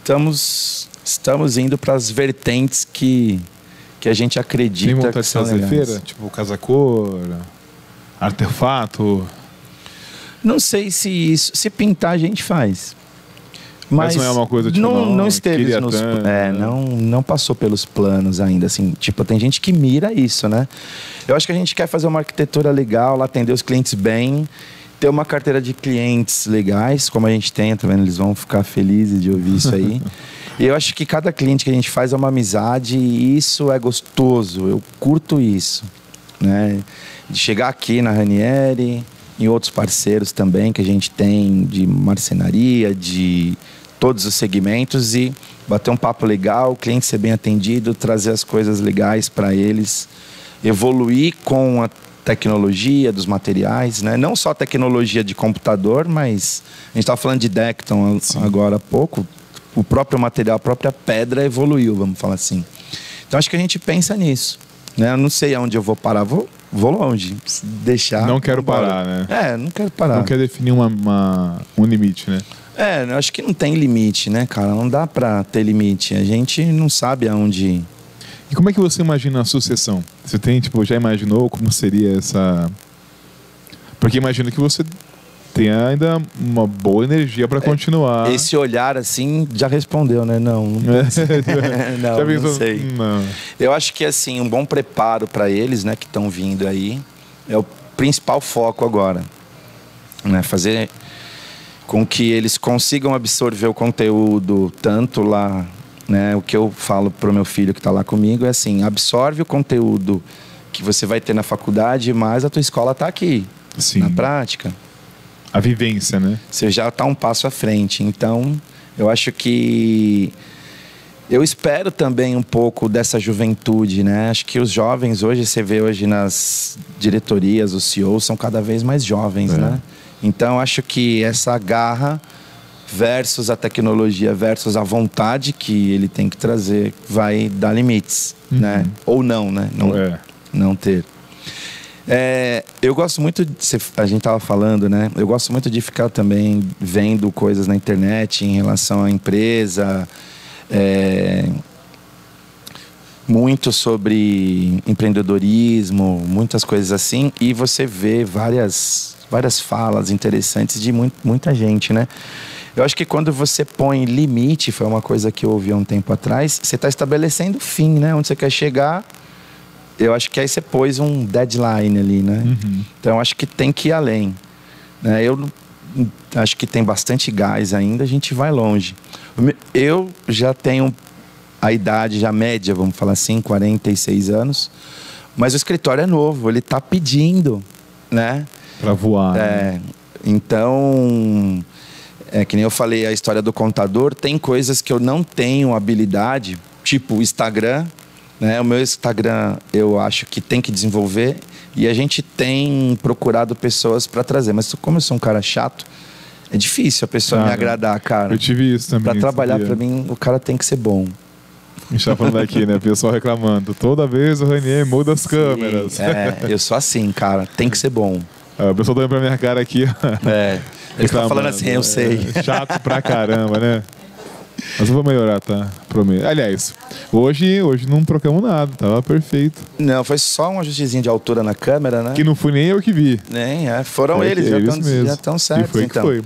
estamos estamos indo para as vertentes que que a gente Tem acredita vontade que de são fazer legais. feira? Tipo, casa-cor, artefato? Não sei se isso, se pintar a gente faz. Mas não é uma coisa, tipo, não, não, não esteve nos, é, né? não, não passou pelos planos ainda, assim, tipo, tem gente que mira isso, né? Eu acho que a gente quer fazer uma arquitetura legal, atender os clientes bem, ter uma carteira de clientes legais, como a gente tem, tá vendo? Eles vão ficar felizes de ouvir isso aí. e eu acho que cada cliente que a gente faz é uma amizade e isso é gostoso, eu curto isso, né? De chegar aqui na Ranieri, em outros parceiros também que a gente tem de marcenaria, de todos os segmentos e bater um papo legal, o cliente ser bem atendido, trazer as coisas legais para eles, evoluir com a tecnologia dos materiais, né? Não só tecnologia de computador, mas a gente estava falando de Decton agora há pouco, o próprio material, a própria pedra evoluiu, vamos falar assim. Então acho que a gente pensa nisso, né? Eu não sei aonde eu vou parar, vou, vou longe, deixar. Não quero vambora. parar, né? É, não quero parar. Não quer definir uma, uma- um limite, né? É, eu acho que não tem limite, né, cara? Não dá pra ter limite. A gente não sabe aonde. E como é que você imagina a sucessão? Você tem, tipo, já imaginou como seria essa. Porque imagino que você tenha ainda uma boa energia para continuar. Esse olhar assim já respondeu, né? Não, não, não, pensou? não sei. Não. Eu acho que assim, um bom preparo para eles, né, que estão vindo aí, é o principal foco agora. Né? Fazer com que eles consigam absorver o conteúdo tanto lá, né? O que eu falo pro meu filho que está lá comigo é assim, absorve o conteúdo que você vai ter na faculdade, mas a tua escola está aqui, Sim. na prática. A vivência, né? Você já está um passo à frente. Então, eu acho que eu espero também um pouco dessa juventude, né? Acho que os jovens hoje, você vê hoje nas diretorias, os CEOs são cada vez mais jovens, É. né? Então, acho que essa garra versus a tecnologia versus a vontade que ele tem que trazer vai dar limites, né? Ou não, né? Não, É. não ter. É, eu gosto muito de. A gente tava falando, né? Eu gosto muito de ficar também vendo coisas na internet em relação à empresa. é, muito sobre empreendedorismo, muitas coisas assim. E você vê várias, várias falas interessantes de muito, muita gente, né? Eu acho que quando você põe limite, foi uma coisa que eu ouvi há um tempo atrás, você está estabelecendo fim, né? Onde você quer chegar, eu acho que aí você pôs um deadline ali, né? Uhum. Então eu acho que tem que ir além. Né? Eu acho que tem bastante gás ainda, a gente vai longe. O Eu já tenho a idade já média, vamos falar assim, 46 anos, mas o escritório é novo, ele está pedindo, né? Pra voar. né? É, então, é que nem eu falei a história do contador, tem coisas que eu não tenho habilidade, tipo o Instagram, né? O meu Instagram eu acho que tem que desenvolver e a gente tem procurado pessoas para trazer, mas como eu sou um cara chato, é difícil a pessoa Ah, me agradar, cara. Eu tive isso também. Para trabalhar para mim, o cara tem que ser bom. A gente tá falando aqui, né? O pessoal reclamando. Toda vez o Ranier muda as câmeras. Sim, é, eu sou assim, cara, tem que ser bom. Ah, o pessoal tá olhando pra minha cara aqui. É. Ele tá falando assim, eu sei. É, chato pra caramba, né? Mas eu vou melhorar, tá? Prometo. Aliás, hoje, hoje não trocamos nada, tava perfeito. Não, foi só um ajustezinho de altura na câmera, né? Que não fui nem eu que vi. Nem, é, foram É eles, já eles estão já estão certos, foi então. foi.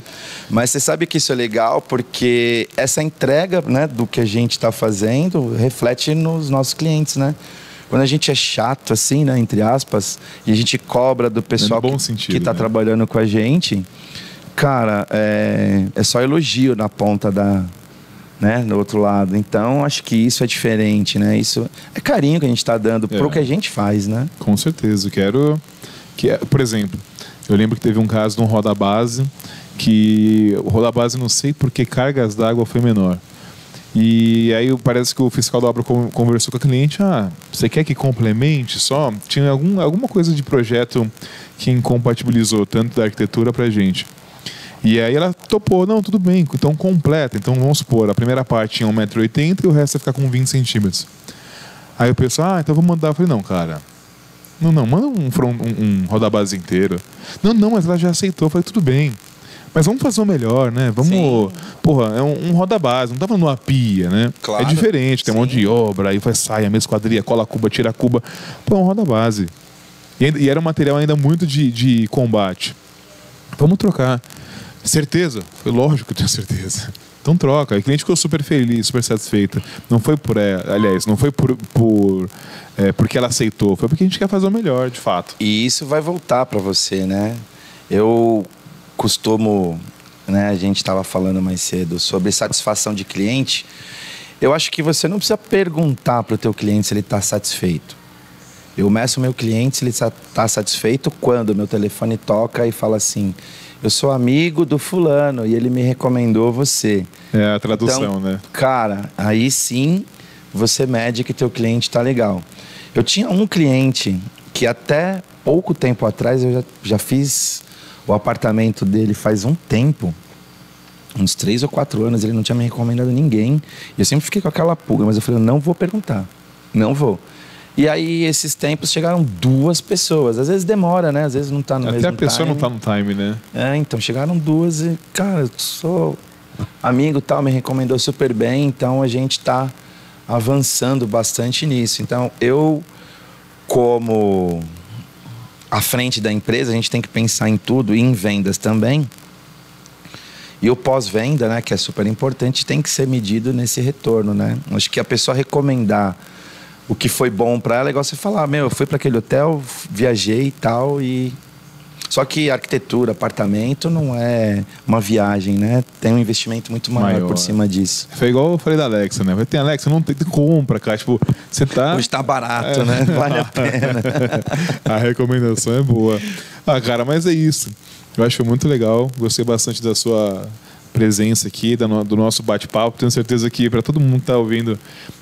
Mas você sabe que isso é legal porque essa entrega né, do que a gente está fazendo reflete nos nossos clientes, né? Quando a gente é chato, assim, né, entre aspas, e a gente cobra do pessoal bom que, sentido, que tá né? trabalhando com a gente, cara, é, é só elogio na ponta da, né, do outro lado. Então, acho que isso é diferente, né? Isso é carinho que a gente está dando É. pro que a gente faz, né? Com certeza. Quero. Que, é- por exemplo, eu lembro que teve um caso de um roda base que o roda base não sei por que cargas d'água foi menor. E aí parece que o fiscal da obra con- conversou com a cliente, ah, você quer que complemente só? Tinha algum, alguma coisa de projeto que incompatibilizou tanto da arquitetura pra gente. E aí ela topou, não, tudo bem, então completa. Então vamos supor, a primeira parte tinha 1,80m e o resto ia ficar com 20 centímetros. Aí eu penso, ah, então vou mandar. Eu falei, não, cara, não, não, manda um, front, um, roda-base inteiro. Não, não, mas ela já aceitou. Eu falei, tudo bem. Mas vamos fazer o melhor, né? Vamos. Sim. Porra, é um, um roda-base, não tava numa pia, né? Claro. É diferente, tem um monte Sim. de obra, aí faz saia, mesma esquadria, cola a cuba, tira a cuba. Pô, é um roda-base. E, ainda- e era um material ainda muito de, de combate. Vamos trocar. Certeza? Foi lógico que eu tenho certeza. Então troca. A cliente ficou super feliz, super satisfeita. Não foi por ela, aliás, não foi por, por é, porque ela aceitou, foi porque a gente quer fazer o melhor, de fato. E isso vai voltar para você, né? Eu costumo, né, a gente estava falando mais cedo sobre satisfação de cliente. Eu acho que você não precisa perguntar para o teu cliente se ele está satisfeito. Eu meço o meu cliente se ele está satisfeito quando meu telefone toca e fala assim: eu sou amigo do fulano e ele me recomendou você. É a tradução, Então, né? Cara, aí sim você mede que teu cliente tá legal. Eu tinha um cliente que até pouco tempo atrás eu já, já fiz o apartamento dele faz um tempo. Uns três ou quatro anos, ele não tinha me recomendado ninguém. E eu sempre fiquei com aquela pulga, mas eu falei, não vou perguntar. Não vou. E aí, esses tempos, chegaram duas pessoas. Às vezes demora, né? Às vezes não tá no Até mesmo a pessoa não time. tá no time, né? É, então chegaram duas e, cara, eu sou amigo e tal, me recomendou super bem, então a gente tá avançando bastante nisso. Então eu, como à frente da empresa, a gente tem que pensar em tudo e em vendas também. E o pós-venda, né, que é super importante, tem que ser medido nesse retorno, né? Acho que a pessoa recomendar o que foi bom para ela é igual você falar, meu, eu fui para aquele hotel, viajei e tal e só que arquitetura, apartamento não é uma viagem, né? Tem um investimento muito maior, maior. por cima disso. Foi igual eu falei da Alexa, né? Tem Alexa, não tem, compra, cara. Tipo, você tá. Hoje tá barato, é. né? Vale a pena. a recomendação é boa. Ah, cara, mas é isso. Eu acho muito legal. Gostei bastante da sua presença aqui, do nosso bate-papo. Tenho certeza que para todo mundo que está ouvindo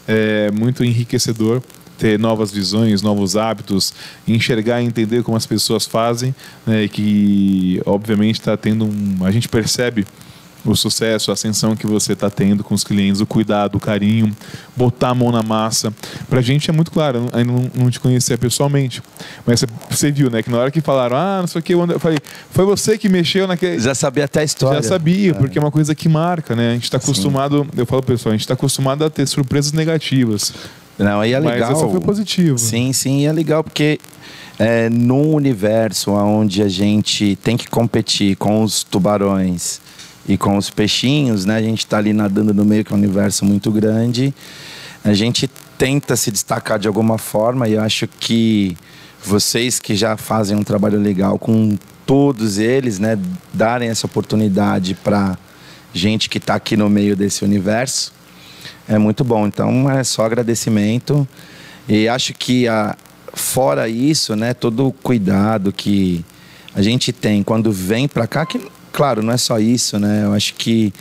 é muito enriquecedor ter novas visões, novos hábitos, enxergar e entender como as pessoas fazem, né, e que obviamente está tendo um, a gente percebe o sucesso, a ascensão que você está tendo com os clientes, o cuidado, o carinho, botar a mão na massa. Para a gente é muito claro, ainda não, não, te conhecia pessoalmente, mas você, você, viu, né, que na hora que falaram, ah, não sei o que, eu falei, foi você que mexeu naquele. Já sabia até a história. Já sabia, é. porque é uma coisa que marca, né? A gente está acostumado, Sim. eu falo pessoal, a gente está acostumado a ter surpresas negativas. Não, aí é legal. Mas essa foi positivo. Sim, sim, é legal porque é, num universo onde a gente tem que competir com os tubarões e com os peixinhos, né? A gente está ali nadando no meio, que é um universo muito grande. A gente tenta se destacar de alguma forma e eu acho que vocês que já fazem um trabalho legal com todos eles, né? Darem essa oportunidade para gente que está aqui no meio desse universo é muito bom. Então é só agradecimento. E acho que a, fora isso, né, todo o cuidado que a gente tem quando vem para cá, que claro, não é só isso, né? Eu acho que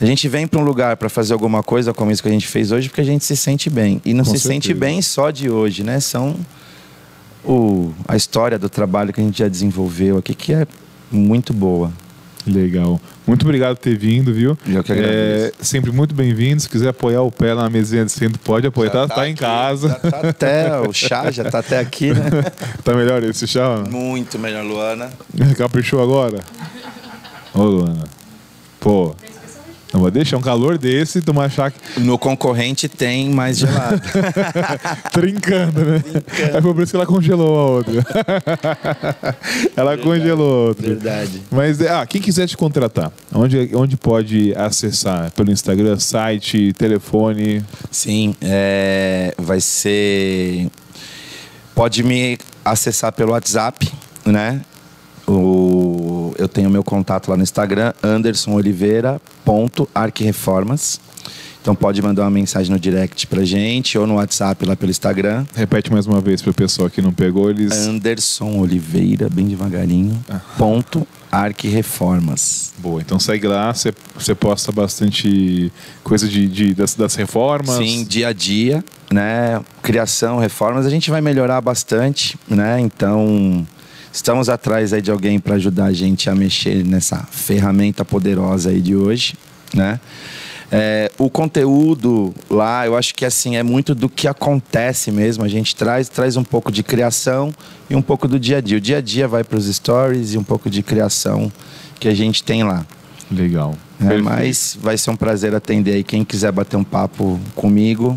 a gente vem para um lugar para fazer alguma coisa como isso que a gente fez hoje porque a gente se sente bem. E não Com se certeza. sente bem só de hoje, né? São o, a história do trabalho que a gente já desenvolveu aqui que é muito boa. Legal. Muito obrigado por ter vindo, viu? Eu que agradeço. É, sempre muito bem-vindo. Se quiser apoiar o pé lá na mesinha de centro, pode apoiar. Tá, tá, tá em casa. Já tá até, o chá já tá até aqui, né? tá melhor esse chá? Muito melhor, Luana. Caprichou agora? Ô, Luana. Pô, não vai deixar um calor desse tomar chá. No concorrente tem mais gelado. Trincando, né? Trincando. Foi por isso que ela congelou a outra. ela Verdade. congelou a outra. Verdade. Mas, ah, quem quiser te contratar, onde, onde pode acessar? Pelo Instagram, site, telefone? Sim, é, vai ser. Pode me acessar pelo WhatsApp, né? O, eu tenho meu contato lá no Instagram, andersonoliveira.arquireformas. Então pode mandar uma mensagem no direct pra gente ou no WhatsApp lá pelo Instagram. Repete mais uma vez para o pessoal que não pegou eles. Anderson Oliveira, bem devagarinho. Ah. Ponto Arquireformas. Boa, então segue lá, você posta bastante coisa de, de das, das, reformas. Sim, dia a dia, né? Criação, reformas, a gente vai melhorar bastante, né? Então Estamos atrás aí de alguém para ajudar a gente a mexer nessa ferramenta poderosa aí de hoje, né? É, o conteúdo lá, eu acho que assim é muito do que acontece mesmo. A gente traz, traz um pouco de criação e um pouco do dia a dia. O dia a dia vai para os stories e um pouco de criação que a gente tem lá. Legal. É, mas vai ser um prazer atender aí quem quiser bater um papo comigo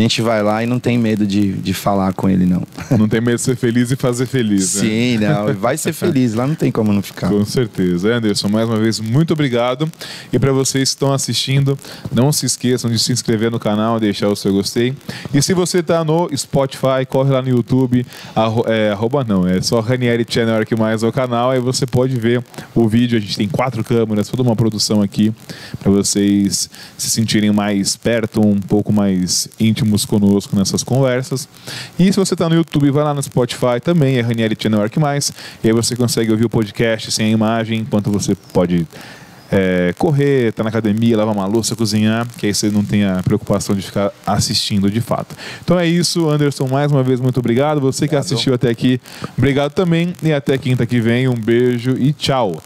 a gente vai lá e não tem medo de, de falar com ele, não. Não tem medo de ser feliz e fazer feliz, né? Sim, não. Vai ser feliz, lá não tem como não ficar. Com certeza. Anderson, mais uma vez, muito obrigado. E para vocês que estão assistindo, não se esqueçam de se inscrever no canal, deixar o seu gostei. E se você está no Spotify, corre lá no YouTube, arro, é, arroba não, é só Ranieri Channel que mais é o canal, aí você pode ver o vídeo. A gente tem quatro câmeras, toda uma produção aqui para vocês se sentirem mais perto, um pouco mais íntimo íntimos conosco nessas conversas. E se você está no YouTube, vai lá no Spotify também, é Ranieri Channel Mais. E aí você consegue ouvir o podcast sem a imagem, enquanto você pode é, correr, tá na academia, lavar uma louça, cozinhar, que aí você não tem a preocupação de ficar assistindo de fato. Então é isso, Anderson, mais uma vez, muito obrigado. Você que assistiu até aqui, obrigado também. E até quinta que vem, um beijo e tchau.